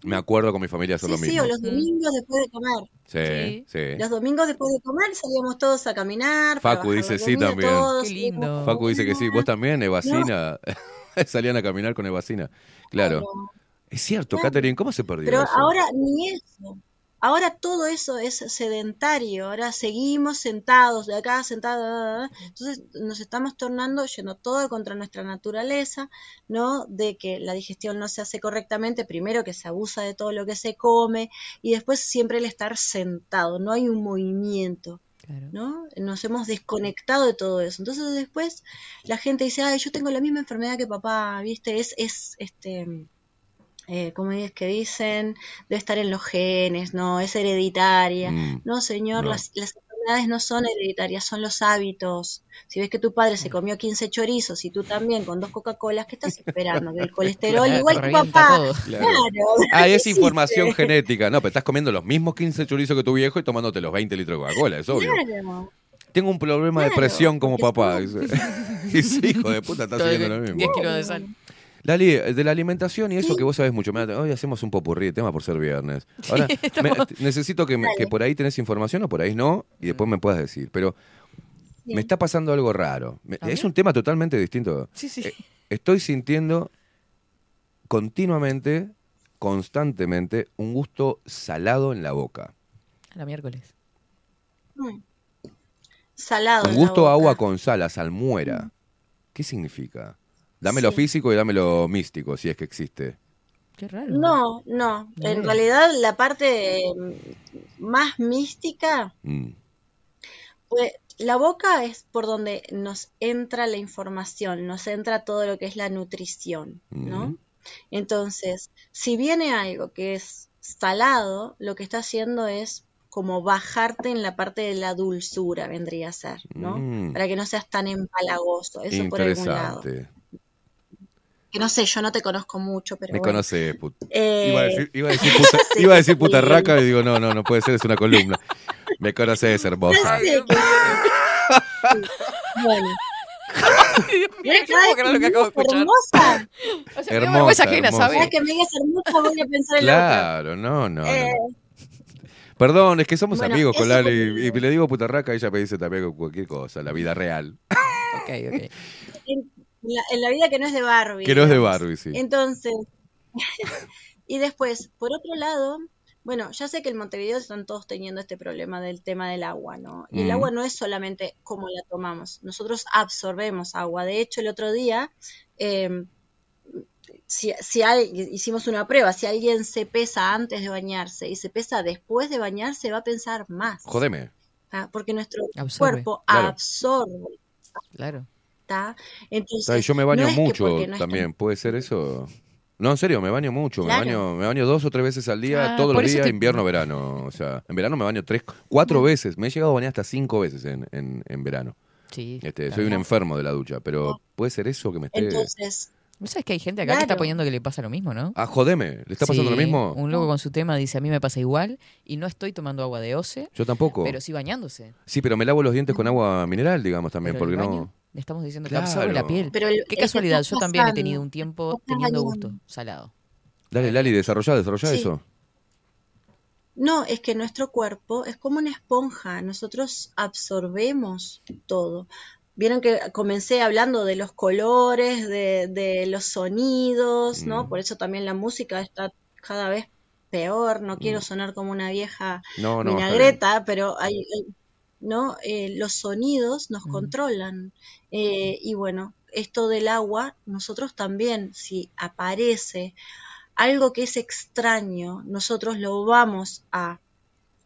me acuerdo con mi familia hacer Sí, lo sí, o los domingos después de comer. Sí, sí. Los domingos después de comer salíamos todos a caminar. Facu dice sí también. todos, Qué íbamos lindo. Facu dice que sí, vos también, Evacina. Salían a caminar con Evacina. Claro. Claro. Es cierto, Claro. Catherine, ¿cómo se perdió Pero eso? ahora ni eso. Ahora todo eso es sedentario. Ahora seguimos sentados de acá, sentados. Entonces nos estamos tornando yendo todo contra nuestra naturaleza, ¿no? De que la digestión no se hace correctamente. Primero que se abusa de todo lo que se come y después siempre el estar sentado. No hay un movimiento. Claro. ¿no? Nos hemos desconectado de todo eso. Entonces después la gente dice, ay, yo tengo la misma enfermedad que papá, ¿viste? Es, es, este, eh, ¿cómo es que dicen? Debe estar en los genes, ¿no? Es hereditaria. Mm, No, señor, no. Las, las enfermedades no son hereditarias, son los hábitos. Si ves que tu padre se comió 15 chorizos y tú también con dos Coca-Colas, ¿qué estás esperando? Que el colesterol Claro, igual que papá. todo. Claro. Claro. Ah, es información genética. No, pero estás comiendo los mismos 15 chorizos que tu viejo y tomándote los 20 litros de Coca-Cola, es obvio. Claro. Tengo un problema de presión como papá. dice. Y sí, hijo de puta, está de- lo mismo. 10 kilos de sal. Lali, de la alimentación y eso que vos sabés mucho. Mirá, hoy hacemos un popurrí de tema por ser viernes. Ahora, me- necesito que, me- que por ahí tenés información o por ahí no, y después me puedas decir. Pero me está pasando algo raro. Me- es un tema totalmente distinto. Sí, sí. Eh, estoy sintiendo continuamente, constantemente, un gusto salado en la boca. A la miércoles. Mm. Salado. Un en la gusto boca. agua con sal, a salmuera. ¿Qué significa? Dame lo Sí. físico y dame lo místico, si es que existe. Qué raro. No, no. En realidad la parte eh, más mística, Mm. pues la boca es por donde nos entra la información, nos entra todo lo que es la nutrición, ¿no? Entonces, si viene algo que es salado, lo que está haciendo es como bajarte en la parte de la dulzura, vendría a ser, ¿no? Mm. Para que no seas tan empalagoso, eso por algún lado. Que no sé, yo no te conozco mucho, pero Me bueno. conoces, put- Eh, Iba a decir, iba a decir puta, sí, iba a decir puta sí. raca y digo, no, no, no puede ser, es una columna. Me conoces, hermosa. Sí. Bueno. Mira, no puedo creer lo que acabo de escuchar. Hermosa. O sea, Hermosa, ajena, hermosa. ¿sabes? Cada que me digas hermosa voy a pensar en la otra. Claro, no, no. no. Eh, Perdón, es que somos Bueno, amigos con Lali y, y le digo putarraca ella me dice también cualquier cosa, la vida real. Ok, ok. en, la, en la vida que no es de Barbie. Que no es de. Barbie, sí. Entonces, y después, por otro lado, bueno, ya sé que en Montevideo están todos teniendo este problema del tema del agua, ¿no? Y el agua no es solamente cómo la tomamos, nosotros absorbemos agua. De hecho, el otro día, eh, si, si hay- hicimos una prueba, si alguien se pesa antes de bañarse y se pesa después de bañarse, va a pensar más. Jodeme. ¿tá? Porque nuestro Absorbe. cuerpo Claro. absorbe. Claro. ¿Tá? Entonces, Ay, yo me baño no mucho no también, ¿puede ser eso? No, en serio, me baño mucho, Claro. me baño, me baño dos o tres veces al día, Ah, todos los días, te- invierno, verano. O sea, en verano me baño tres, cuatro veces. Me he llegado a bañar hasta cinco veces en, en, en verano. Sí. Este, soy un enfermo de la ducha, pero puede ser eso que me esté. Entonces, ¿Vos sabés que hay gente acá que está poniendo que le pasa lo mismo, no? Ah, jodeme, ¿le está pasando lo mismo? Un loco con su tema dice, a mí me pasa igual y no estoy tomando agua de OCE, Yo tampoco. pero sí bañándose. Sí, pero me lavo los dientes con agua mineral, digamos también, Pero porque baño, no. Le estamos diciendo que absorbe la Claro. piel. Pero el- el Qué que casualidad, yo también he tenido un tiempo teniendo gusto salado. Dale, Lali, desarrollá, desarrollá Sí. eso. No, es que nuestro cuerpo es como una esponja, nosotros absorbemos todo. Vieron que comencé hablando de los colores, de, de los sonidos, ¿no? Mm. Por eso también la música está cada vez peor. No quiero Mm. sonar como una vieja No, no, vinagreta, pero hay, hay- ¿no? Eh, los sonidos Mm. nos controlan. Eh, y bueno, esto del agua, nosotros también, si aparece algo que es extraño, nosotros lo vamos a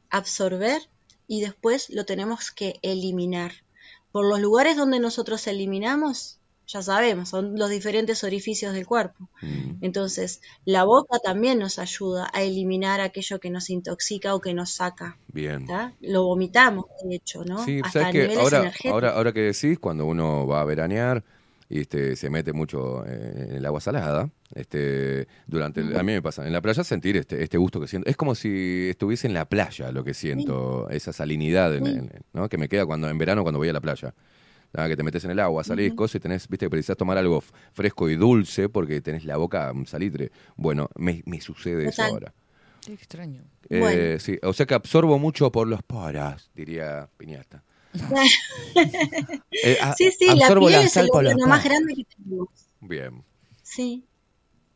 absorber y después lo tenemos que eliminar. Por los lugares donde nosotros eliminamos, ya sabemos, son los diferentes orificios del cuerpo. Mm. Entonces, la boca también nos ayuda a eliminar aquello que nos intoxica o que nos saca. Bien. ¿tá? Lo vomitamos, de hecho, ¿no? Sí, Hasta sabes que ahora, ahora, ahora que decís, cuando uno va a veranear y este, se mete mucho eh, en el agua salada, este, durante el- a mí me pasa, en la playa sentir este, este gusto que siento, es como si estuviese en la playa lo que siento, esa salinidad en- ¿no? que me queda cuando en verano cuando voy a la playa. Nada, que te metes en el agua, salís, cosas y tenés, viste, que precisás tomar algo fresco y dulce porque tenés la boca un salitre. Bueno, me, me sucede eso ahora. Qué extraño. Eh, Bueno. sí, o sea que absorbo mucho por los poros, diría Piñata. Eh, a- sí, sí, la absorbo piel la es sal el por los órgano más grande que tenemos. Bien. Sí,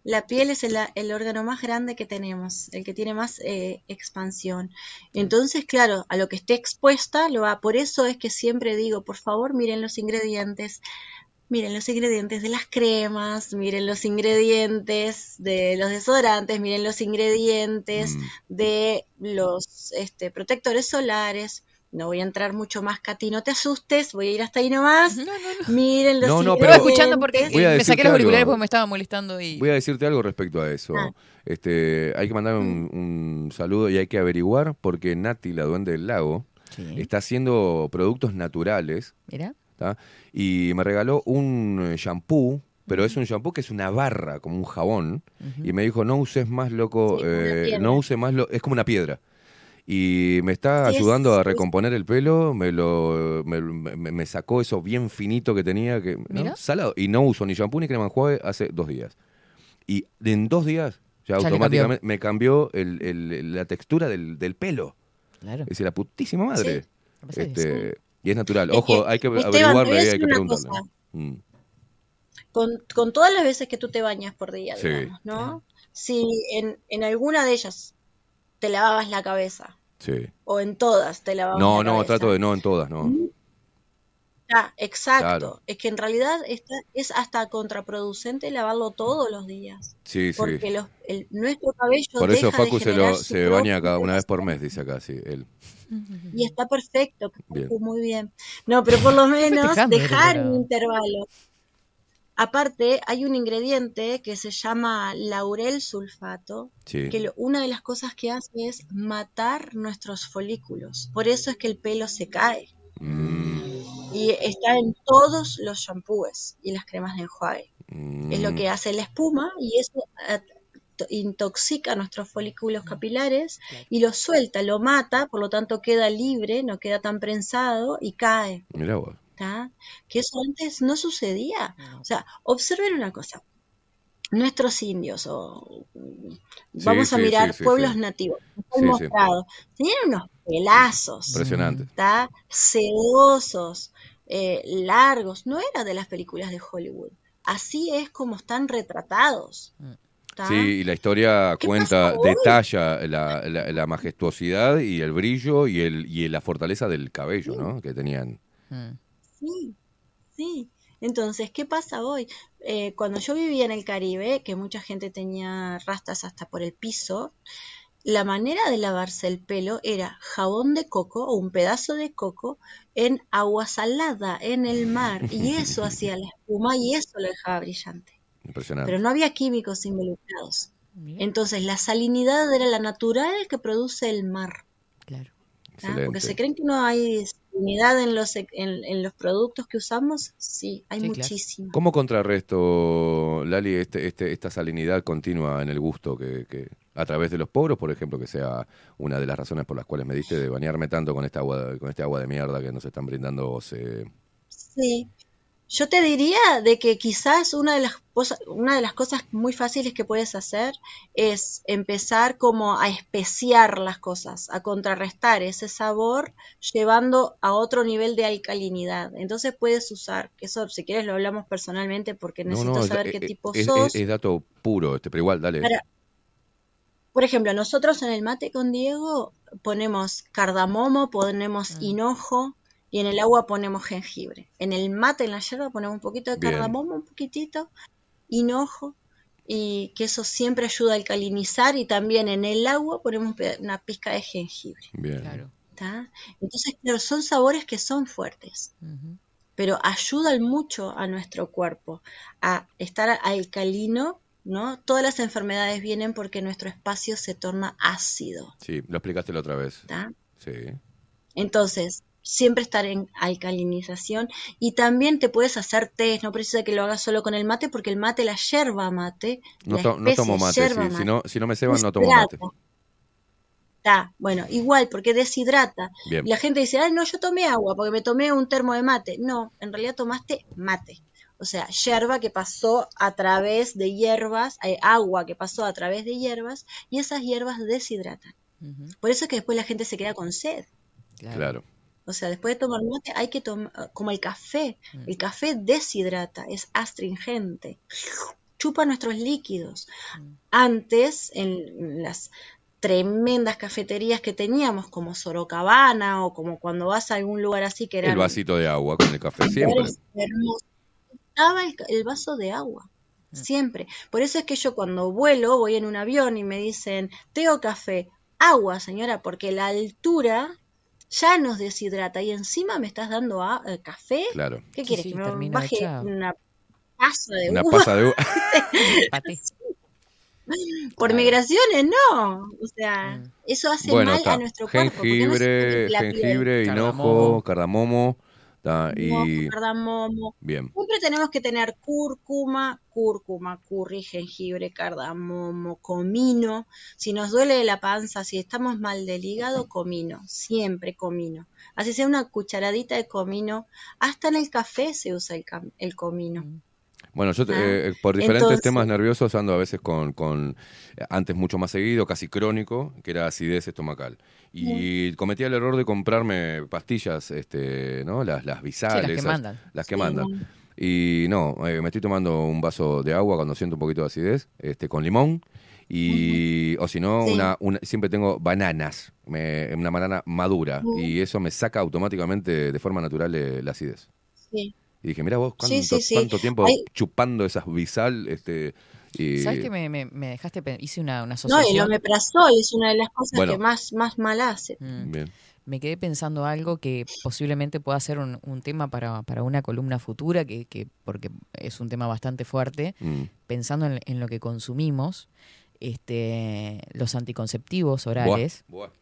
la piel es el, el órgano más grande que tenemos, el que tiene más eh, expansión. Entonces, claro, a lo que esté expuesta, lo va. Por eso es que siempre digo, por favor, miren los ingredientes. Miren los ingredientes de las cremas, miren los ingredientes de los desodorantes, miren los ingredientes Mm. de los este, protectores solares. No voy a entrar mucho más, Katy, no te asustes, voy a ir hasta ahí nomás. Miren los No, no, Estaba pero- escuchando porque Voy a me saqué los auriculares algo. porque me estaba molestando y... Voy a decirte algo respecto a eso. Ah. Este, hay que mandar un, un saludo y hay que averiguar porque Nati, la duende del lago, está haciendo productos naturales Mira. ¿tá? y me regaló un eh, shampoo, pero es un shampoo que es una barra, como un jabón, y me dijo, no uses más, loco, Sí, eh, no uses más, lo es como una piedra. Y me está Sí, es- ayudando a recomponer el pelo, me lo me, me- me sacó eso bien finito que tenía, que salado. Y no uso ni shampoo ni crema enjuague hace dos días. Y en dos días ya, automáticamente me cambió el- el- la textura del, del pelo. Claro. Es decir, la putísima madre. Este, y es natural. Es Ojo, que, hay que Esteban, te voy a averiguarle y hay que preguntarle. Mm, con, con todas las veces que tú te bañas por día, Sí. digamos, ¿no? Si en, en alguna de ellas te lavabas la cabeza, sí. o en todas te lavabas No, la no, cabeza. trato de no en todas, no. Ah, exacto. Claro. Es que en realidad está, es hasta contraproducente lavarlo todos los días. Sí, sí. Porque los, el- nuestro cabello Por eso deja de Facu se, lo, se baña cada una vez por mes, dice acá, sí, él. Y está perfecto, Bien. Muy bien. No, pero por lo menos dejar un intervalo. Aparte, hay un ingrediente que se llama laurel sulfato, Sí. que lo- una de las cosas que hace es matar nuestros folículos. Por eso es que el pelo se cae. Mm, Y está en todos los shampoos y las cremas de enjuague. Es lo mm, que hace la espuma y eso eh, to- intoxica nuestros folículos capilares y los suelta, lo mata, por lo tanto queda libre, no queda tan prensado y cae. Mirá vos. ¿Tá? Que eso antes no sucedía. O sea, observen una cosa. Nuestros indios, o vamos Sí, a sí, mirar sí, sí, pueblos sí. nativos, Sí, han sí. mostrado, tenían unos pelazos, Impresionante. ¿tá? sedosos, eh, largos, no era de las películas de Hollywood. Así es como están retratados. ¿tá? Sí, y la historia ¿Qué cuenta, detalla la, la- la majestuosidad y el brillo y, el, y la fortaleza del cabello, ¿no? Que tenían. Sí, sí. Entonces, ¿qué pasa hoy? Eh, cuando yo vivía en el Caribe, que mucha gente tenía rastas hasta por el piso, la manera de lavarse el pelo era jabón de coco o un pedazo de coco en agua salada en el mar y eso hacía la espuma y eso lo dejaba brillante. Impresionante. Pero no había químicos involucrados. Entonces, la salinidad era la natural que produce el mar. Claro. ¿tá? Porque se creen que no hay salinidad en los, en, en los productos que usamos. Sí, hay Sí, claro. ¿Cómo contrarresto, Lali, este, este, esta salinidad continua en el gusto que, que a través de los poros, por ejemplo, que sea una de las razones por las cuales me diste de bañarme tanto con esta agua, con este agua de mierda que nos están brindando? Se... Sí. Yo te diría de que quizás una de las cosas, una de las cosas muy fáciles que puedes hacer es empezar como a especiar las cosas, a contrarrestar ese sabor llevando a otro nivel de alcalinidad. Entonces puedes usar, que eso si quieres lo hablamos personalmente porque necesito es, saber es- qué tipo es- sos. es- es dato puro, este, pero igual, dale. Para- por ejemplo, nosotros en el mate con Diego ponemos cardamomo, ponemos hinojo y en el agua ponemos jengibre. En el mate, en la yerba, ponemos un poquito de Bien. cardamomo, un poquitito, hinojo y que eso siempre ayuda a alcalinizar y también en el agua ponemos una pizca de jengibre. Bien. ¿tá? Entonces, claro, son sabores que son fuertes pero ayudan mucho a nuestro cuerpo a estar alcalino, ¿no? Todas las enfermedades vienen porque nuestro espacio se torna ácido, Sí, lo explicaste la otra vez. ¿tá? Sí. Entonces, siempre estar en alcalinización y también te puedes hacer test, no precisa que lo hagas solo con el mate porque el mate, la yerba mate, No, la to- no especie tomo mate, yerba sí. Si no, si no me ceban, no tomo mate. Está, bueno, igual, porque deshidrata. Bien. Y la gente dice, ay, no, yo tomé agua porque me tomé un termo de mate. No, en realidad tomaste mate. O sea, yerba que pasó a través de hierbas, eh, agua que pasó a través de hierbas, y esas hierbas deshidratan. Por eso es que después la gente se queda con sed. Claro. O sea, después de tomar mate hay que tomar, como el café. El café deshidrata, es astringente, chupa nuestros líquidos. Antes, en las tremendas cafeterías que teníamos, como Sorocabana o como cuando vas a algún lugar así que El eran vasito de agua con el café siempre. estaba el, el vaso de agua. Siempre. Por eso es que yo cuando vuelo, voy en un avión y me dicen, té o café, agua, señora, porque la altura ya nos deshidrata y encima me estás dando a- eh, café. Claro. ¿Qué Sí, quieres? sí, que me baje una pasa de Una uva? pasa de uva. Por migraciones, no. O sea, eso hace Bueno, mal está. a nuestro cuerpo. no Jengibre, jengibre, hinojo, cardamomo. Está, y bien. Siempre tenemos que tener cúrcuma, cúrcuma, curry, jengibre, cardamomo, comino. Si nos duele la panza, si estamos mal del hígado, comino. Siempre comino. Así sea una cucharadita de comino. Hasta en el café se usa el, comino. Bueno, yo Ah, eh, por diferentes entonces- temas nerviosos ando a veces con, con eh, antes mucho más seguido, casi crónico, que era acidez estomacal. Y cometía el error de comprarme pastillas, este, ¿no? Las, las bisales. Sí, las que esas, mandan. Las que Sí. mandan. Y no, eh, me estoy tomando un vaso de agua cuando siento un poquito de acidez, este, con limón. Y, o si no, una, una- siempre tengo bananas, me- una banana madura. Y eso me saca automáticamente de forma natural eh, la acidez. Sí. Y dije, mira vos, ¿cuánto, tiempo chupando esas bisal? Este, y- ¿Sabes que me, me- me dejaste? Hice una, una No, asociación. y el omeprazol es una de las cosas Bueno. que más, más mal hace. Mm. Bien. Me quedé pensando algo que posiblemente pueda ser un, un tema para, para una columna futura, que, que porque es un tema bastante fuerte, Mm. pensando en, en lo que consumimos, este, los anticonceptivos orales. Buah, buah.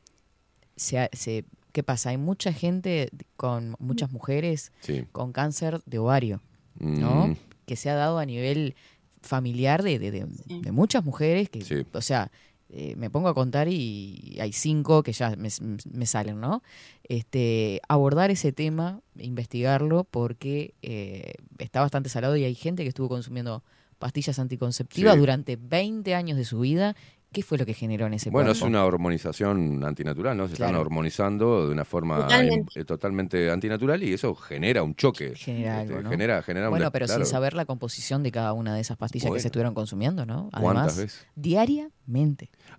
se ha- se- ¿Qué pasa? Hay mucha gente, con muchas mujeres Sí. con cáncer de ovario, ¿no? Mm. Que se ha dado a nivel familiar de, de, de- de muchas mujeres que, o sea, eh, me pongo a contar y hay cinco que ya me, me salen, ¿no? Este, abordar ese tema, investigarlo, porque eh, está bastante salado y hay gente que estuvo consumiendo pastillas anticonceptivas Sí. durante 20 años de su vida. ¿Qué fue lo que generó en ese Bueno, es una hormonización antinatural, ¿no? Se están Claro. hormonizando de una forma Totalmente. eh, totalmente antinatural y eso genera un choque. Genera Este, algo, ¿no? Genera, genera bueno, una- pero claro. sin saber la composición de cada una de esas pastillas que se estuvieron consumiendo, ¿no? ¿Cuántas Además, veces?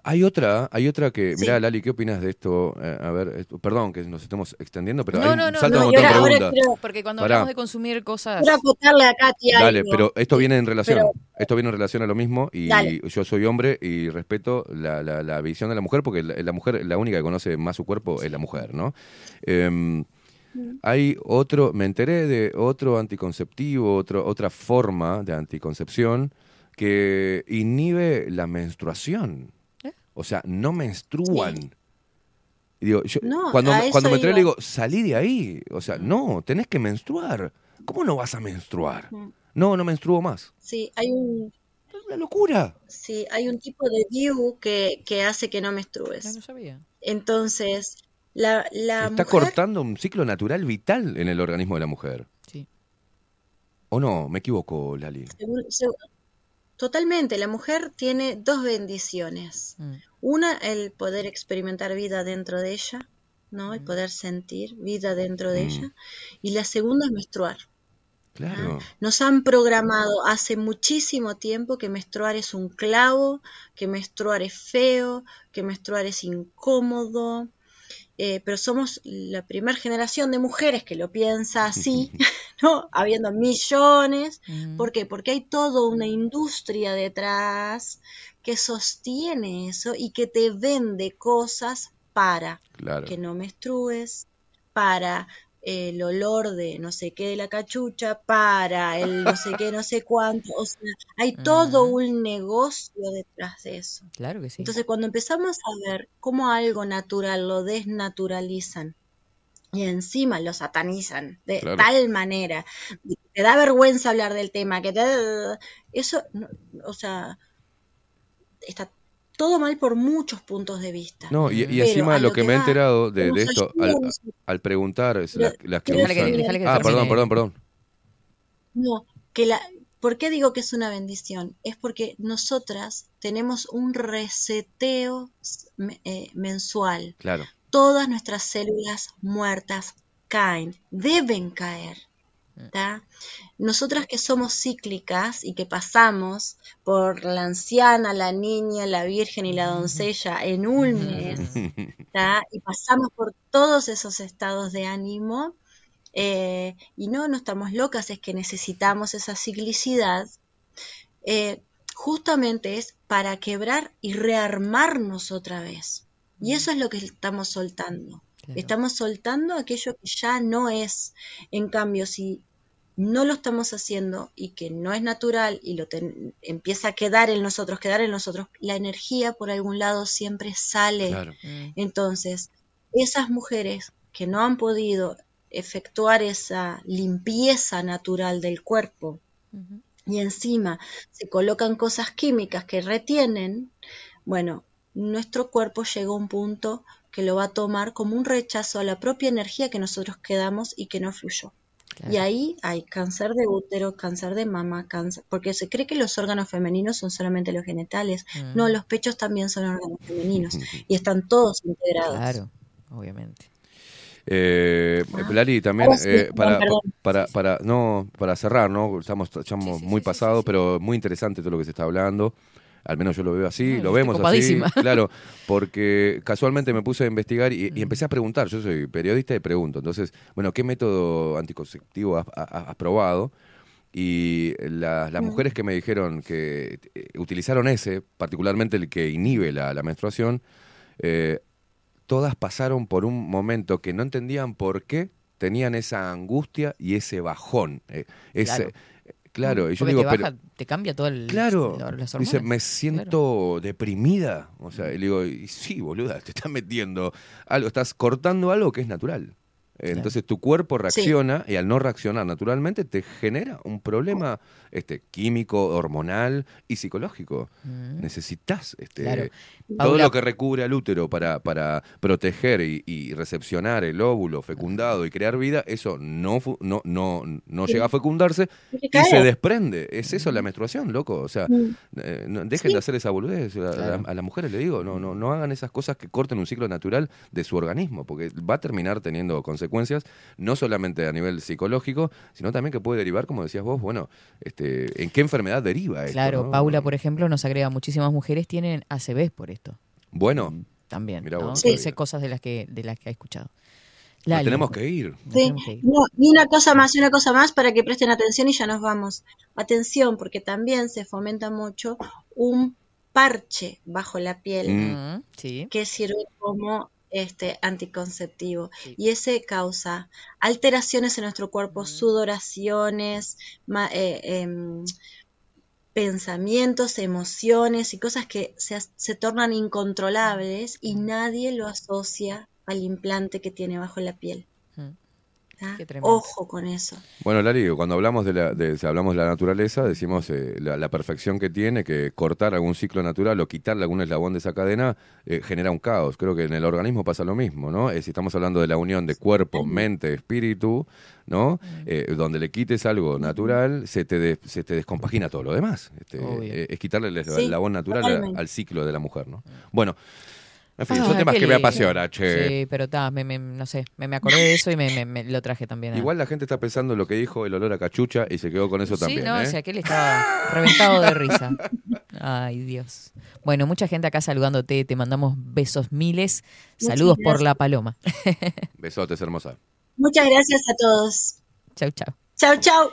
Hay otra, hay otra que, Sí. mirá Lali, ¿qué opinas de esto? Eh, a ver, esto- perdón que nos estemos extendiendo, pero no, hay un- no, no, salta no, un montón de preguntas. quiero- porque cuando Pará. hablamos de consumir cosas... Quiero acotarle a Katy Dale, algo. pero esto viene en relación, Pero- esto viene en relación a lo mismo y Dale. yo soy hombre y respeto la, la- la visión de la mujer porque la, la mujer, la única que conoce más su cuerpo es la mujer, ¿no? Em, hay otro, me enteré de otro anticonceptivo, otro, otra forma de anticoncepción que inhibe la menstruación. ¿Eh? O sea, no menstruan. Y digo, yo, No, cuando, cuando me enteré iba. le digo, salí de ahí. O sea, no, tenés que menstruar. ¿Cómo no vas a menstruar? No, no menstruo más. Sí, hay un... Una locura. Sí, hay un tipo de DIU que, que hace que no menstrues. No sabía. Entonces, la, la Está mujer... cortando un ciclo natural vital en el organismo de la mujer. Sí. ¿O no? Me equivoco, Lali. según- según- Totalmente, la mujer tiene dos bendiciones. Mm. Una, el poder experimentar vida dentro de ella, ¿no? El poder sentir vida dentro de Mm. ella. Y la segunda es menstruar. Claro. Nos han programado hace muchísimo tiempo que menstruar es un clavo, que menstruar es feo, que menstruar es incómodo, eh, pero somos la primera generación de mujeres que lo piensa así, ¿no? Habiendo millones. ¿Por qué? Porque hay toda una industria detrás que sostiene eso y que te vende cosas para Claro. que no menstrues, para el olor de no sé qué de la cachucha, para el no sé qué, no sé cuánto. O sea, hay todo un negocio detrás de eso. Claro que sí. Entonces, cuando empezamos a ver cómo algo natural lo desnaturalizan y encima lo satanizan de Claro. tal manera, que te da vergüenza hablar del tema, que te eso, no- o sea, está todo mal por muchos puntos de vista. No, y, encima a lo que me he enterado de, esto, al, preguntar, es Pero- las, que usan... Que- que ah, perdón, perdón, perdón. No, que la, ¿por qué digo que es una bendición? Es porque nosotras tenemos un reseteo eh, mensual. Claro. Todas nuestras células muertas caen, deben caer. ¿Tá? Nosotras que somos cíclicas y que pasamos por la anciana, la niña, la virgen y la doncella en un mes, ¿tá? y pasamos por todos esos estados de ánimo, eh, y no, no estamos locas, es que necesitamos esa ciclicidad, eh, justamente es para quebrar y rearmarnos otra vez. Y eso es lo que estamos soltando. Estamos soltando aquello que ya no es. En cambio, si no lo estamos haciendo y que no es natural y lo ten- empieza a quedar en nosotros, quedar en nosotros, la energía por algún lado siempre sale. Claro. Entonces, esas mujeres que no han podido efectuar esa limpieza natural del cuerpo y encima se colocan cosas químicas que retienen, bueno, nuestro cuerpo llega a un punto que lo va a tomar como un rechazo a la propia energía que nosotros quedamos y que no fluyó. Y ahí hay cáncer de útero, cáncer de mama, cáncer, porque se cree que los órganos femeninos son solamente los genitales. Mm. No, los pechos también son órganos femeninos y están todos integrados. Claro, obviamente. Eh, Lali, también sí, eh, para, perdón. para, para, no, para cerrar, ¿no? Estamos, estamos muy pasados, pero muy interesante todo lo que se está hablando. Al menos yo lo veo así, lo vemos así, claro, porque casualmente me puse a investigar y, y empecé a preguntar. Yo soy periodista y pregunto. Entonces, bueno, ¿qué método anticonceptivo has, ha- has probado? Y la- las mujeres que me dijeron que eh, utilizaron ese, particularmente el que inhibe la, la menstruación, eh, todas pasaron por un momento que no entendían por qué tenían esa angustia y ese bajón. eh, ese, Claro. Claro, y yo digo, te, pero, te cambia todo el. Claro, las dice, me siento deprimida. O sea, y le digo, y sí, boluda, te estás metiendo algo, estás cortando algo que es natural. Entonces tu cuerpo reacciona y al no reaccionar naturalmente te genera un problema este, químico, hormonal y psicológico. Necesitas este, Claro. todo lo que recubre al útero para, para proteger y, y recepcionar el óvulo fecundado y crear vida, eso no, no, no, no Sí. llega a fecundarse y se desprende. Es eso la menstruación, loco. O sea, Mm. eh, no- dejen Sí. de hacer esa boludez. A, a- Claro. a las mujeres le digo, no, no, no hagan esas cosas que corten un ciclo natural de su organismo, porque va a terminar teniendo consecuencias, no solamente a nivel psicológico, sino también que puede derivar, como decías vos, bueno, este, ¿en qué enfermedad deriva esto? Claro, no? Paula, por ejemplo, nos agrega muchísimas mujeres tienen ACV por esto. Bueno, También, Mirá ¿no? sabía. cosas de las que de las que ha escuchado. nos tenemos que ir. Nos Sí, tenemos que ir. no, y una cosa más, y una cosa más para que presten atención y ya nos vamos. Atención, porque también se fomenta mucho un parche bajo la piel Mm, sí. que sirve como este anticonceptivo. Y ese causa alteraciones en nuestro cuerpo, sudoraciones, ma- eh, em, pensamientos, emociones y cosas que se, se tornan incontrolables y nadie lo asocia al implante que tiene bajo la piel. Mm. ¿Ah? Ojo con eso. Bueno, Lali, cuando hablamos de la, de, si hablamos de la naturaleza, decimos eh, la, la perfección que tiene, que cortar algún ciclo natural o quitarle algún eslabón de esa cadena eh, genera un caos. Creo que en el organismo pasa lo mismo, ¿no? Eh, si estamos hablando de la unión de cuerpo, mente, espíritu, ¿no? Eh, donde le quites algo natural, se te, de- se te descompagina todo lo demás. Este, eh, es quitarle el Sí, eslabón natural a- totalmente. al ciclo de la mujer, ¿no? Bueno, en fin, Ah, son temas que me apasionan, che. Sí, pero ta, me, me- no sé, me, me acordé de eso y me, me- me lo traje también. a- Igual la gente está pensando en lo que dijo el olor a cachucha y se quedó con eso Sí, también. no, ¿eh? o sea, que él estaba reventado de risa. Ay, Dios. Bueno, mucha gente acá saludándote, te mandamos besos miles. Muchas Saludos por la paloma. Besotes, hermosa. Muchas gracias a todos. chau, chau. Chau, chau.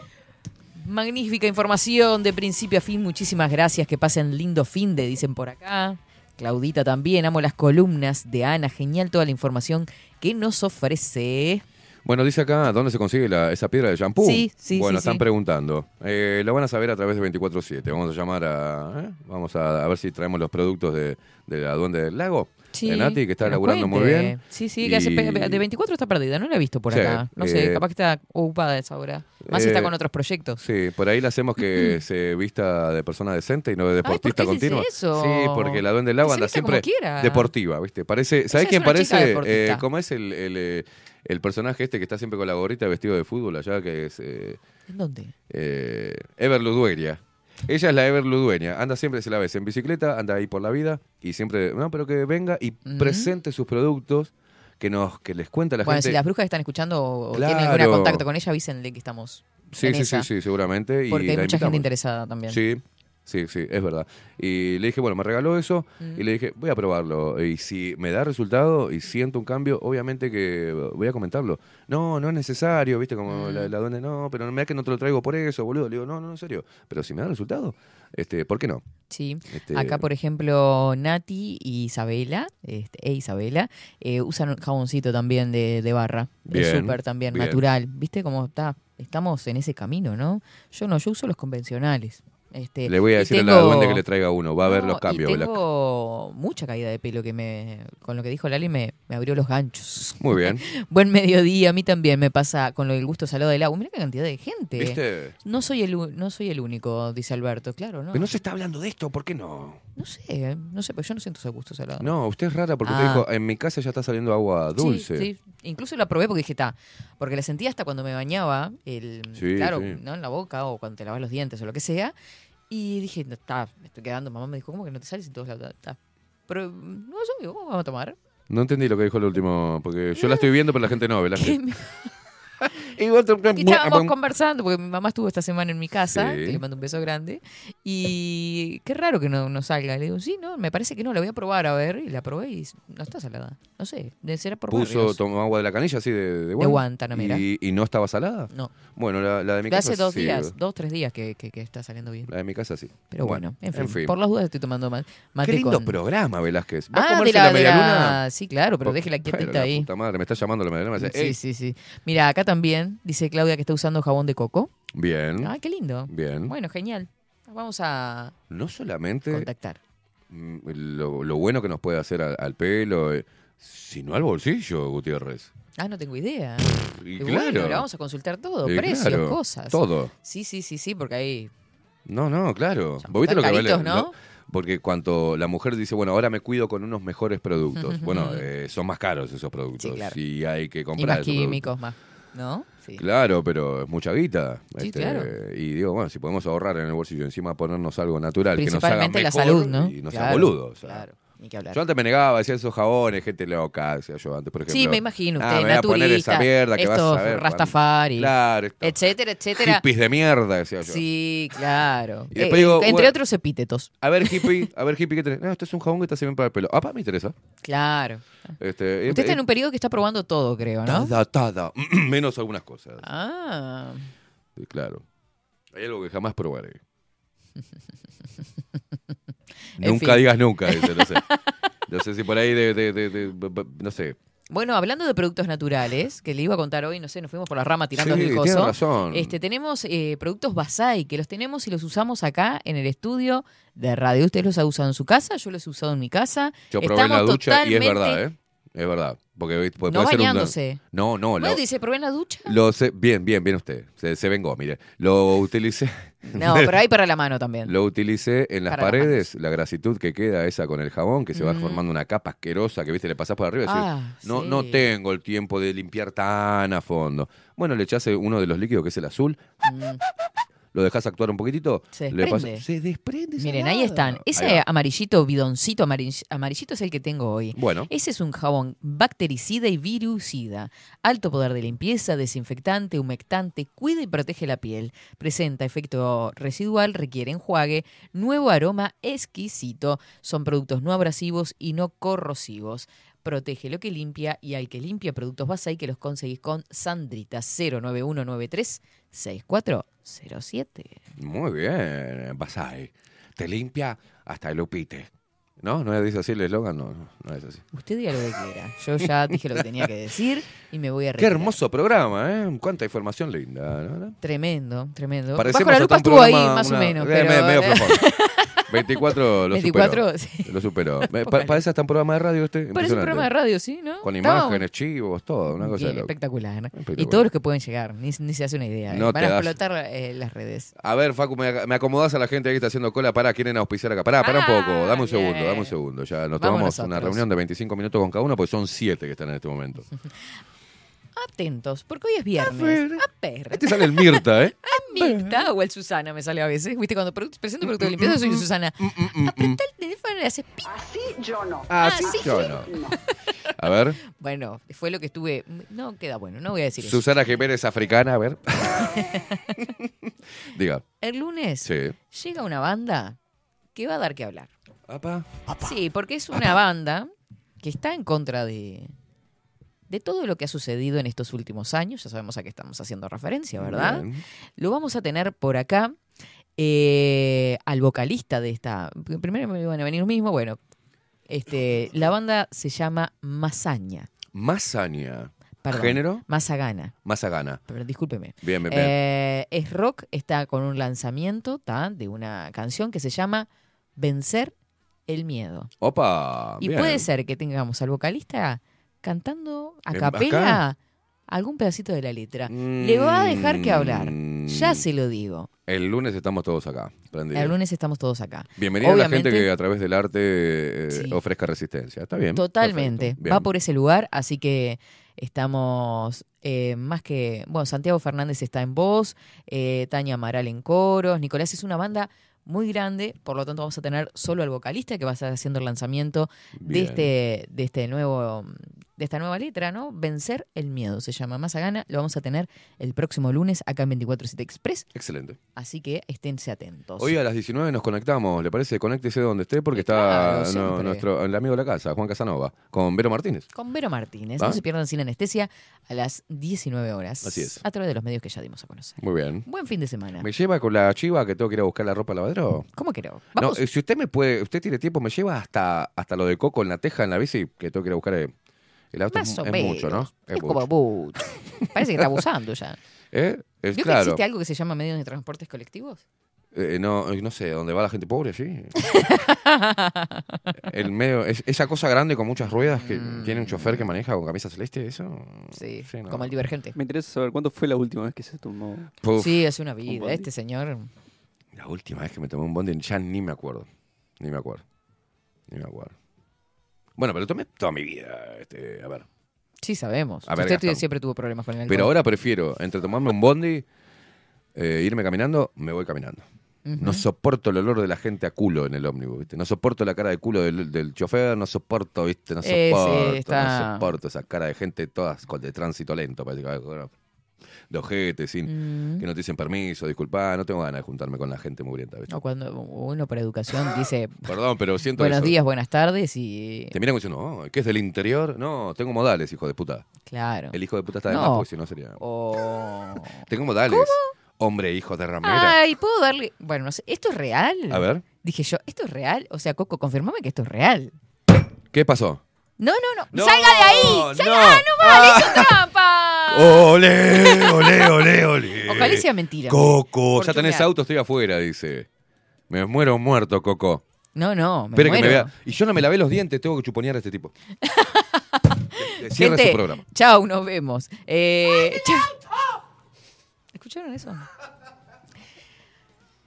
Magnífica información de principio a fin. Muchísimas gracias. Que pasen lindo fin de, dicen por acá. Claudita también. Amo las columnas de Ana. Genial toda la información que nos ofrece. Bueno, dice acá, ¿dónde se consigue la- esa piedra de shampoo? Sí, sí, Bueno, sí, están sí. preguntando. Eh, lo van a saber a través de 24-7. Vamos a llamar a... ¿eh? Vamos a, a ver si traemos los productos de, de la Duende del Lago. Sí, de Nati, que está nos laburando muy bien. Sí, sí, que hace Y- pe- de 24 está perdida. No la he visto por Sí, acá. No sé, eh, capaz que está ocupada esa hora. Más si eh, está con otros proyectos. Sí, por ahí le hacemos que se vista de persona decente y no de deportista ¿por qué dice continua. eso? Sí, porque la Duende del Que se anda siempre deportiva, ¿viste? Parece, ¿Sabes es quién parece? Eh, ¿Cómo es el, el, eh, el personaje este que está siempre con la gorrita vestido de fútbol allá? Que es eh, ¿En dónde? Ever Ludueña. Ella es la Ever Ludueña. Anda siempre, se la ves en bicicleta, anda ahí por la vida y siempre, no, pero que venga y presente sus productos, que nos que les cuenta a la bueno, gente. si las brujas están escuchando o tienen Claro. algún contacto con ella, avísenle que estamos Sí, en sí, esa. sí, sí, seguramente. y Porque hay la mucha gente interesada también. Sí, sí, sí, es verdad. Y le dije, bueno, me regaló eso Mm. y le dije, voy a probarlo. Y si me da resultado y siento un cambio, obviamente que voy a comentarlo. No, no es necesario, viste, como Mm. la, la duende, no, pero me da que no te lo traigo por eso, boludo. Le digo, no, no, en serio. Pero si me da resultado, este, ¿por qué no? Sí. Este, Acá, por ejemplo, Nati y Isabela, este, e Isabela, eh, usan un jaboncito también de, de barra, de Bien, súper también, bien. natural. ¿Viste cómo está? Estamos en ese camino, ¿no? Yo no, yo uso los convencionales. Este, Le voy a decir a la tengo- duende que le traiga uno, va a ver No, los cambios. Y tengo mucha caída de pelo que me, con lo que dijo Lali me, me abrió los ganchos. Muy bien. Buen mediodía, a mí también me pasa con lo del gusto salado del agua. Mira qué cantidad de gente. ¿Viste? No soy el no soy el único, dice Alberto, claro, ¿no? Pero no se está hablando de esto, ¿por qué no? No sé, no sé, pues yo no siento ese gusto salado. No, usted es rara porque usted Ah. dijo, en mi casa ya está saliendo agua dulce. Sí, sí. Incluso la probé porque dije, está, porque la sentía hasta cuando me bañaba, el, Sí, claro, sí. ¿no? En la boca o cuando te lavas los dientes o lo que sea. Y dije, no, está, me estoy quedando. Mamá me dijo, ¿cómo que no te sales en todos lados? Está. Pero, no sé, ¿cómo vamos a tomar? No entendí lo que dijo el último, porque yo la estoy viendo, pero la gente no, Velázquez. Que me- Y estábamos conversando, porque mi mamá estuvo esta semana en mi casa, Sí. que le mando un beso grande, y qué raro que no, no salga. Le digo, sí, no, me parece que no, la voy a probar a ver, y la probé y no está salada. No sé, debe ser por Puso, barrios. tomó agua de la canilla, así, de, de, De Guantanamera. ¿Y, y no estaba salada? No. Bueno, la, la de mi De casa hace dos sí. días, dos, tres días que, que- que está saliendo bien. La de mi casa sí. Pero bueno, en, fin, por las dudas estoy tomando ma- mate Qué lindo con... programa, Velázquez. ¿Va a Ah, de comerse la, la, de la-? Sí, claro, pero déjela quietita ahí. puta madre, me está llamando la media luna. me dice, Sí, sí, sí. Mira, acá también dice Claudia que está usando jabón de coco. Bien. Ay, qué lindo. Bien. Bueno, genial. Vamos a No solamente contactar. mm, lo, lo bueno que nos puede hacer al, al pelo, eh, sino al bolsillo, Gutiérrez. Ah, no tengo idea. Y Y bueno, claro. vamos a consultar todo, Y precios, claro, cosas. todo. Sí, sí, sí, sí, porque ahí No, no, claro. ¿Vos viste lo que vale? ¿no? lo- porque cuando la mujer dice, bueno, ahora me cuido con unos mejores productos. Bueno, eh, son más caros esos productos. Sí, claro. Y hay que y comprar más esos productos. químicos, más, ¿no? Sí. Claro, pero es mucha guita. este, Sí, claro. Y digo, bueno, si podemos ahorrar en el bolsillo, encima ponernos algo natural, que nos haga Principalmente la mejor salud, ¿no? Y no sea boludo. o sea. Claro, ni que hablar. Yo antes me negaba, decía esos jabones, gente loca, decía yo antes, por ejemplo. Sí, me imagino Ah, usted, me voy a poner esa mierda que vas a ver. Rastafari, Claro, etcétera, etcétera. hippies de mierda, decía yo. Sí, claro. Y después Eh, digo, entre bueno, otros epítetos. A ver, hippie, a ver, hippie, ¿qué tenés? No, esto es un jabón que te hace bien para el pelo. Ah, pa, me interesa. Claro. Este, Usted está en un periodo que está probando todo, creo, ¿no? Tada, tada. Menos algunas cosas. Ah. Sí, claro. Hay algo que jamás probaré. Nunca fin. digas nunca, dice, no sé. No sé si por ahí de, de- de- de- no sé. Bueno, hablando de productos naturales, que le iba a contar hoy, no sé, nos fuimos por la rama tirando Sí, el coso. razón. Este, tenemos eh, productos Basai, que los tenemos y los usamos acá en el estudio de radio. Usted los ha usado en su casa, yo los he usado en mi casa. Yo probé en la Estamos ducha y es verdad, ¿eh? Es verdad. Porque puede No ser una- bañándose. No, no. Bueno, lo- dice, probé en la ducha. Lo sé, bien, bien, bien usted. Se, se vengó, mire. Lo utilicé. No, pero hay para la mano también. Lo utilicé en las Para las paredes, la grasitud que queda esa con el jabón, que se va Mm. formando una capa asquerosa que viste le pasás por arriba y decís, Ah, no, sí. no tengo el tiempo de limpiar tan a fondo. Bueno, le echás uno de los líquidos que es el azul, Mm. Lo dejás actuar un poquitito, Se desprende. se Miren, ahí están. Ese amarillito, bidoncito amarill- amarillito es el que tengo hoy. Bueno. Ese es un jabón bactericida y virucida. Alto poder de limpieza, desinfectante, humectante, cuida y protege la piel. Presenta efecto residual, requiere enjuague, nuevo aroma exquisito. Son productos no abrasivos y no corrosivos. Protege lo que limpia y al que limpia productos Basay que los conseguís con Sandrita 09193 6407. Muy bien, Basay. Te limpia hasta el upite. ¿No? ¿No dice así el eslogan? No, no, es así. Usted diga lo que quiera. Yo ya dije lo que tenía que decir y me voy a Qué retirar. hermoso programa, ¿eh? Cuánta información linda. ¿no? Tremendo, tremendo. Parecemos Bajo la lupa estuvo ahí más o menos. eh, pero, medio eh, flojón. 24 lo 24, superó. sí. Lo superó. Pa- parece hasta un programa de radio este. Parece un programa de radio, ¿sí? ¿no? Con imágenes, chivos, todo. Una cosa loco. espectacular. Y Espectacular. todos los que pueden llegar, ni, ni se hace una idea. No Van a das- explotar eh, las redes. A ver, Facu, me, me acomodás a la gente que está haciendo cola. Pará, quieren auspiciar acá. Pará, pará un Ah, poco. Dame un segundo. Dame un segundo. Ya nos Vamos tomamos una reunión de 25 minutos con cada uno, porque son 7 que están en este momento. Atentos, porque hoy es viernes. A ver. Este sale el Mirta, ¿eh? Mirta o el Susana me sale a veces. ¿Viste? Cuando produ- presento producto de limpieza soy Susana. Aprieta el teléfono y le hace pi. Así yo no. Ah, sí, yo no. A ver, Bueno, fue lo que estuve. No queda bueno, no voy a decir eso. Susana Jiménez africana, a ver. Diga. El lunes Sí. llega una banda que va a dar que hablar. Apa. Sí, porque es una banda que está en contra de, de todo lo que ha sucedido en estos últimos años. Ya sabemos a qué estamos haciendo referencia, ¿verdad? Bien. Lo vamos a tener por acá eh, al vocalista de esta. Primero me iban a venir mismo. Bueno, este, la banda se llama Masaña. Masaña. Perdón, ¿Género? Mazagana. Mazagana. Pero discúlpeme. Bien, bien, bien. Eh, es rock, está con un lanzamiento de una canción que se llama Vencer el Miedo. Opa. y bien. puede ser que tengamos al vocalista cantando a capela algún pedacito de la letra. Le va a dejar que hablar. Mm. Ya se lo digo. El lunes estamos todos acá. El lunes estamos todos acá. Bienvenida a la gente que a través del arte eh, Sí. ofrezca resistencia. Está bien. Totalmente. bien. Va por ese lugar, así que estamos eh, más que. Bueno, Santiago Fernández está en voz, eh, Tania Amaral en coros, Nicolás es una banda muy grande, por lo tanto vamos a tener solo al vocalista que va a estar haciendo el lanzamiento de este, de este nuevo, de esta nueva letra, ¿no? Vencer el miedo se llama Más a Gana, lo vamos a tener el próximo lunes acá en 247 Express, Excelente. así que esténse atentos. Hoy a las 19 nos conectamos, ¿le parece? Conéctese donde esté porque claro, está no, nuestro el amigo de la casa, Juan Casanova, con Vero Martínez. Con Vero Martínez, ¿Va? no se pierdan sin anestesia a las 19 horas. Así es. A través de los medios que ya dimos a conocer. Muy bien. Buen fin de semana. ¿Me lleva con la chiva que tengo que ir a buscar la ropa al ¿Cómo que no? No, Vamos. eh, si usted me puede, usted tiene tiempo, me lleva hasta, hasta lo de Coco en la teja en la bici, que tengo que ir a buscar el, el auto. Más es, o es menos. mucho, ¿no? Es como mucho. Parece que está abusando ya. ¿Eh? Es ¿Vio que existe algo que se llama medios de transportes colectivos? Eh, no, eh, no sé, ¿dónde va la gente pobre? Sí. El medio, es- esa cosa grande con muchas ruedas que tiene un chofer que maneja con camisa celeste, eso. Mm. Sí, no. como el divergente. Me interesa saber cuándo fue la última vez que se tomó. Puf. Sí, hace una vida. bondi. Este señor. La última vez que me tomé un bondi ya ni me acuerdo. Ni me acuerdo. Ni me acuerdo. Bueno, pero tomé toda mi vida. Este, a ver. Sí, sabemos. A ver, Usted siempre tuvo problemas con el alcohol. Pero ahora prefiero, entre tomarme un bondi, eh, irme caminando, me voy caminando. No soporto el olor de la gente a culo en el ómnibus, ¿viste? No soporto la cara de culo del, del chofer, no soporto, ¿viste? No Eh, sí, soporto, está- no soporto esa cara de gente todas de tránsito lento, parece que, de ojete, sin, Mm. que no te dicen permiso, disculpa, no tengo ganas de juntarme con la gente mugrienta, ¿viste? O cuando uno por educación dice Perdón, pero siento buenos eso. días, buenas tardes y. Te miran como diciendo, oh, ¿qué es del interior? No, tengo modales, hijo de puta. Claro. El hijo de puta está de No. más, porque si no sería... O. Tengo modales. Hombre, hijo de ramera. Ay, ¿puedo darle.? Bueno, no sé. ¿Esto es real? A ver. Dije yo, ¿esto es real? O sea, Coco, confirmame que esto es real. ¿Qué pasó? No, no, no. No, ¡Salga de ahí! ¡Salga! no. ¡Ah, no vale! ¡Hizo trampa! ¡Ole, ole, ole, ole! Ojalá sea mentira. Coco, Por ya tenés auto, estoy afuera, dice. Me muero muerto, Coco. No, no, me Espere que me muero. vea. Y yo no me lavé los dientes, tengo que chuponear a este tipo. Gente, su programa. chau, nos vemos. Eh, chau. ¿Escucharon eso?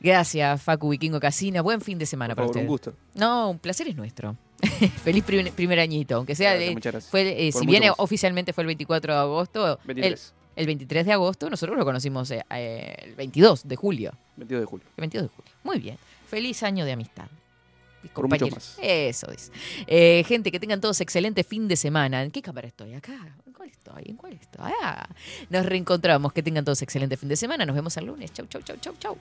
Gracias, Facu Vikingo Casina. Buen fin de semana Por para ustedes. un gusto. No, un placer es nuestro. Feliz primer, primer añito, aunque sea, Gracias, de- muchas gracias. fue, eh, si bien más. oficialmente fue el 24 de agosto, el, 23. el 23 de agosto, nosotros lo conocimos eh, eh, el 22 de julio. 22 de julio. El 22 de julio. Muy bien. Feliz año de amistad. Mis Por mucho compañeros. Eso es. Eh, gente, que tengan todos excelente fin de semana. ¿En qué cámara estoy? Acá. ¿En cuál estoy? ¿En cuál estoy? Ah. Nos reencontramos. Que tengan todos excelente fin de semana. Nos vemos el lunes. Chau, chau, chau, chau, chau.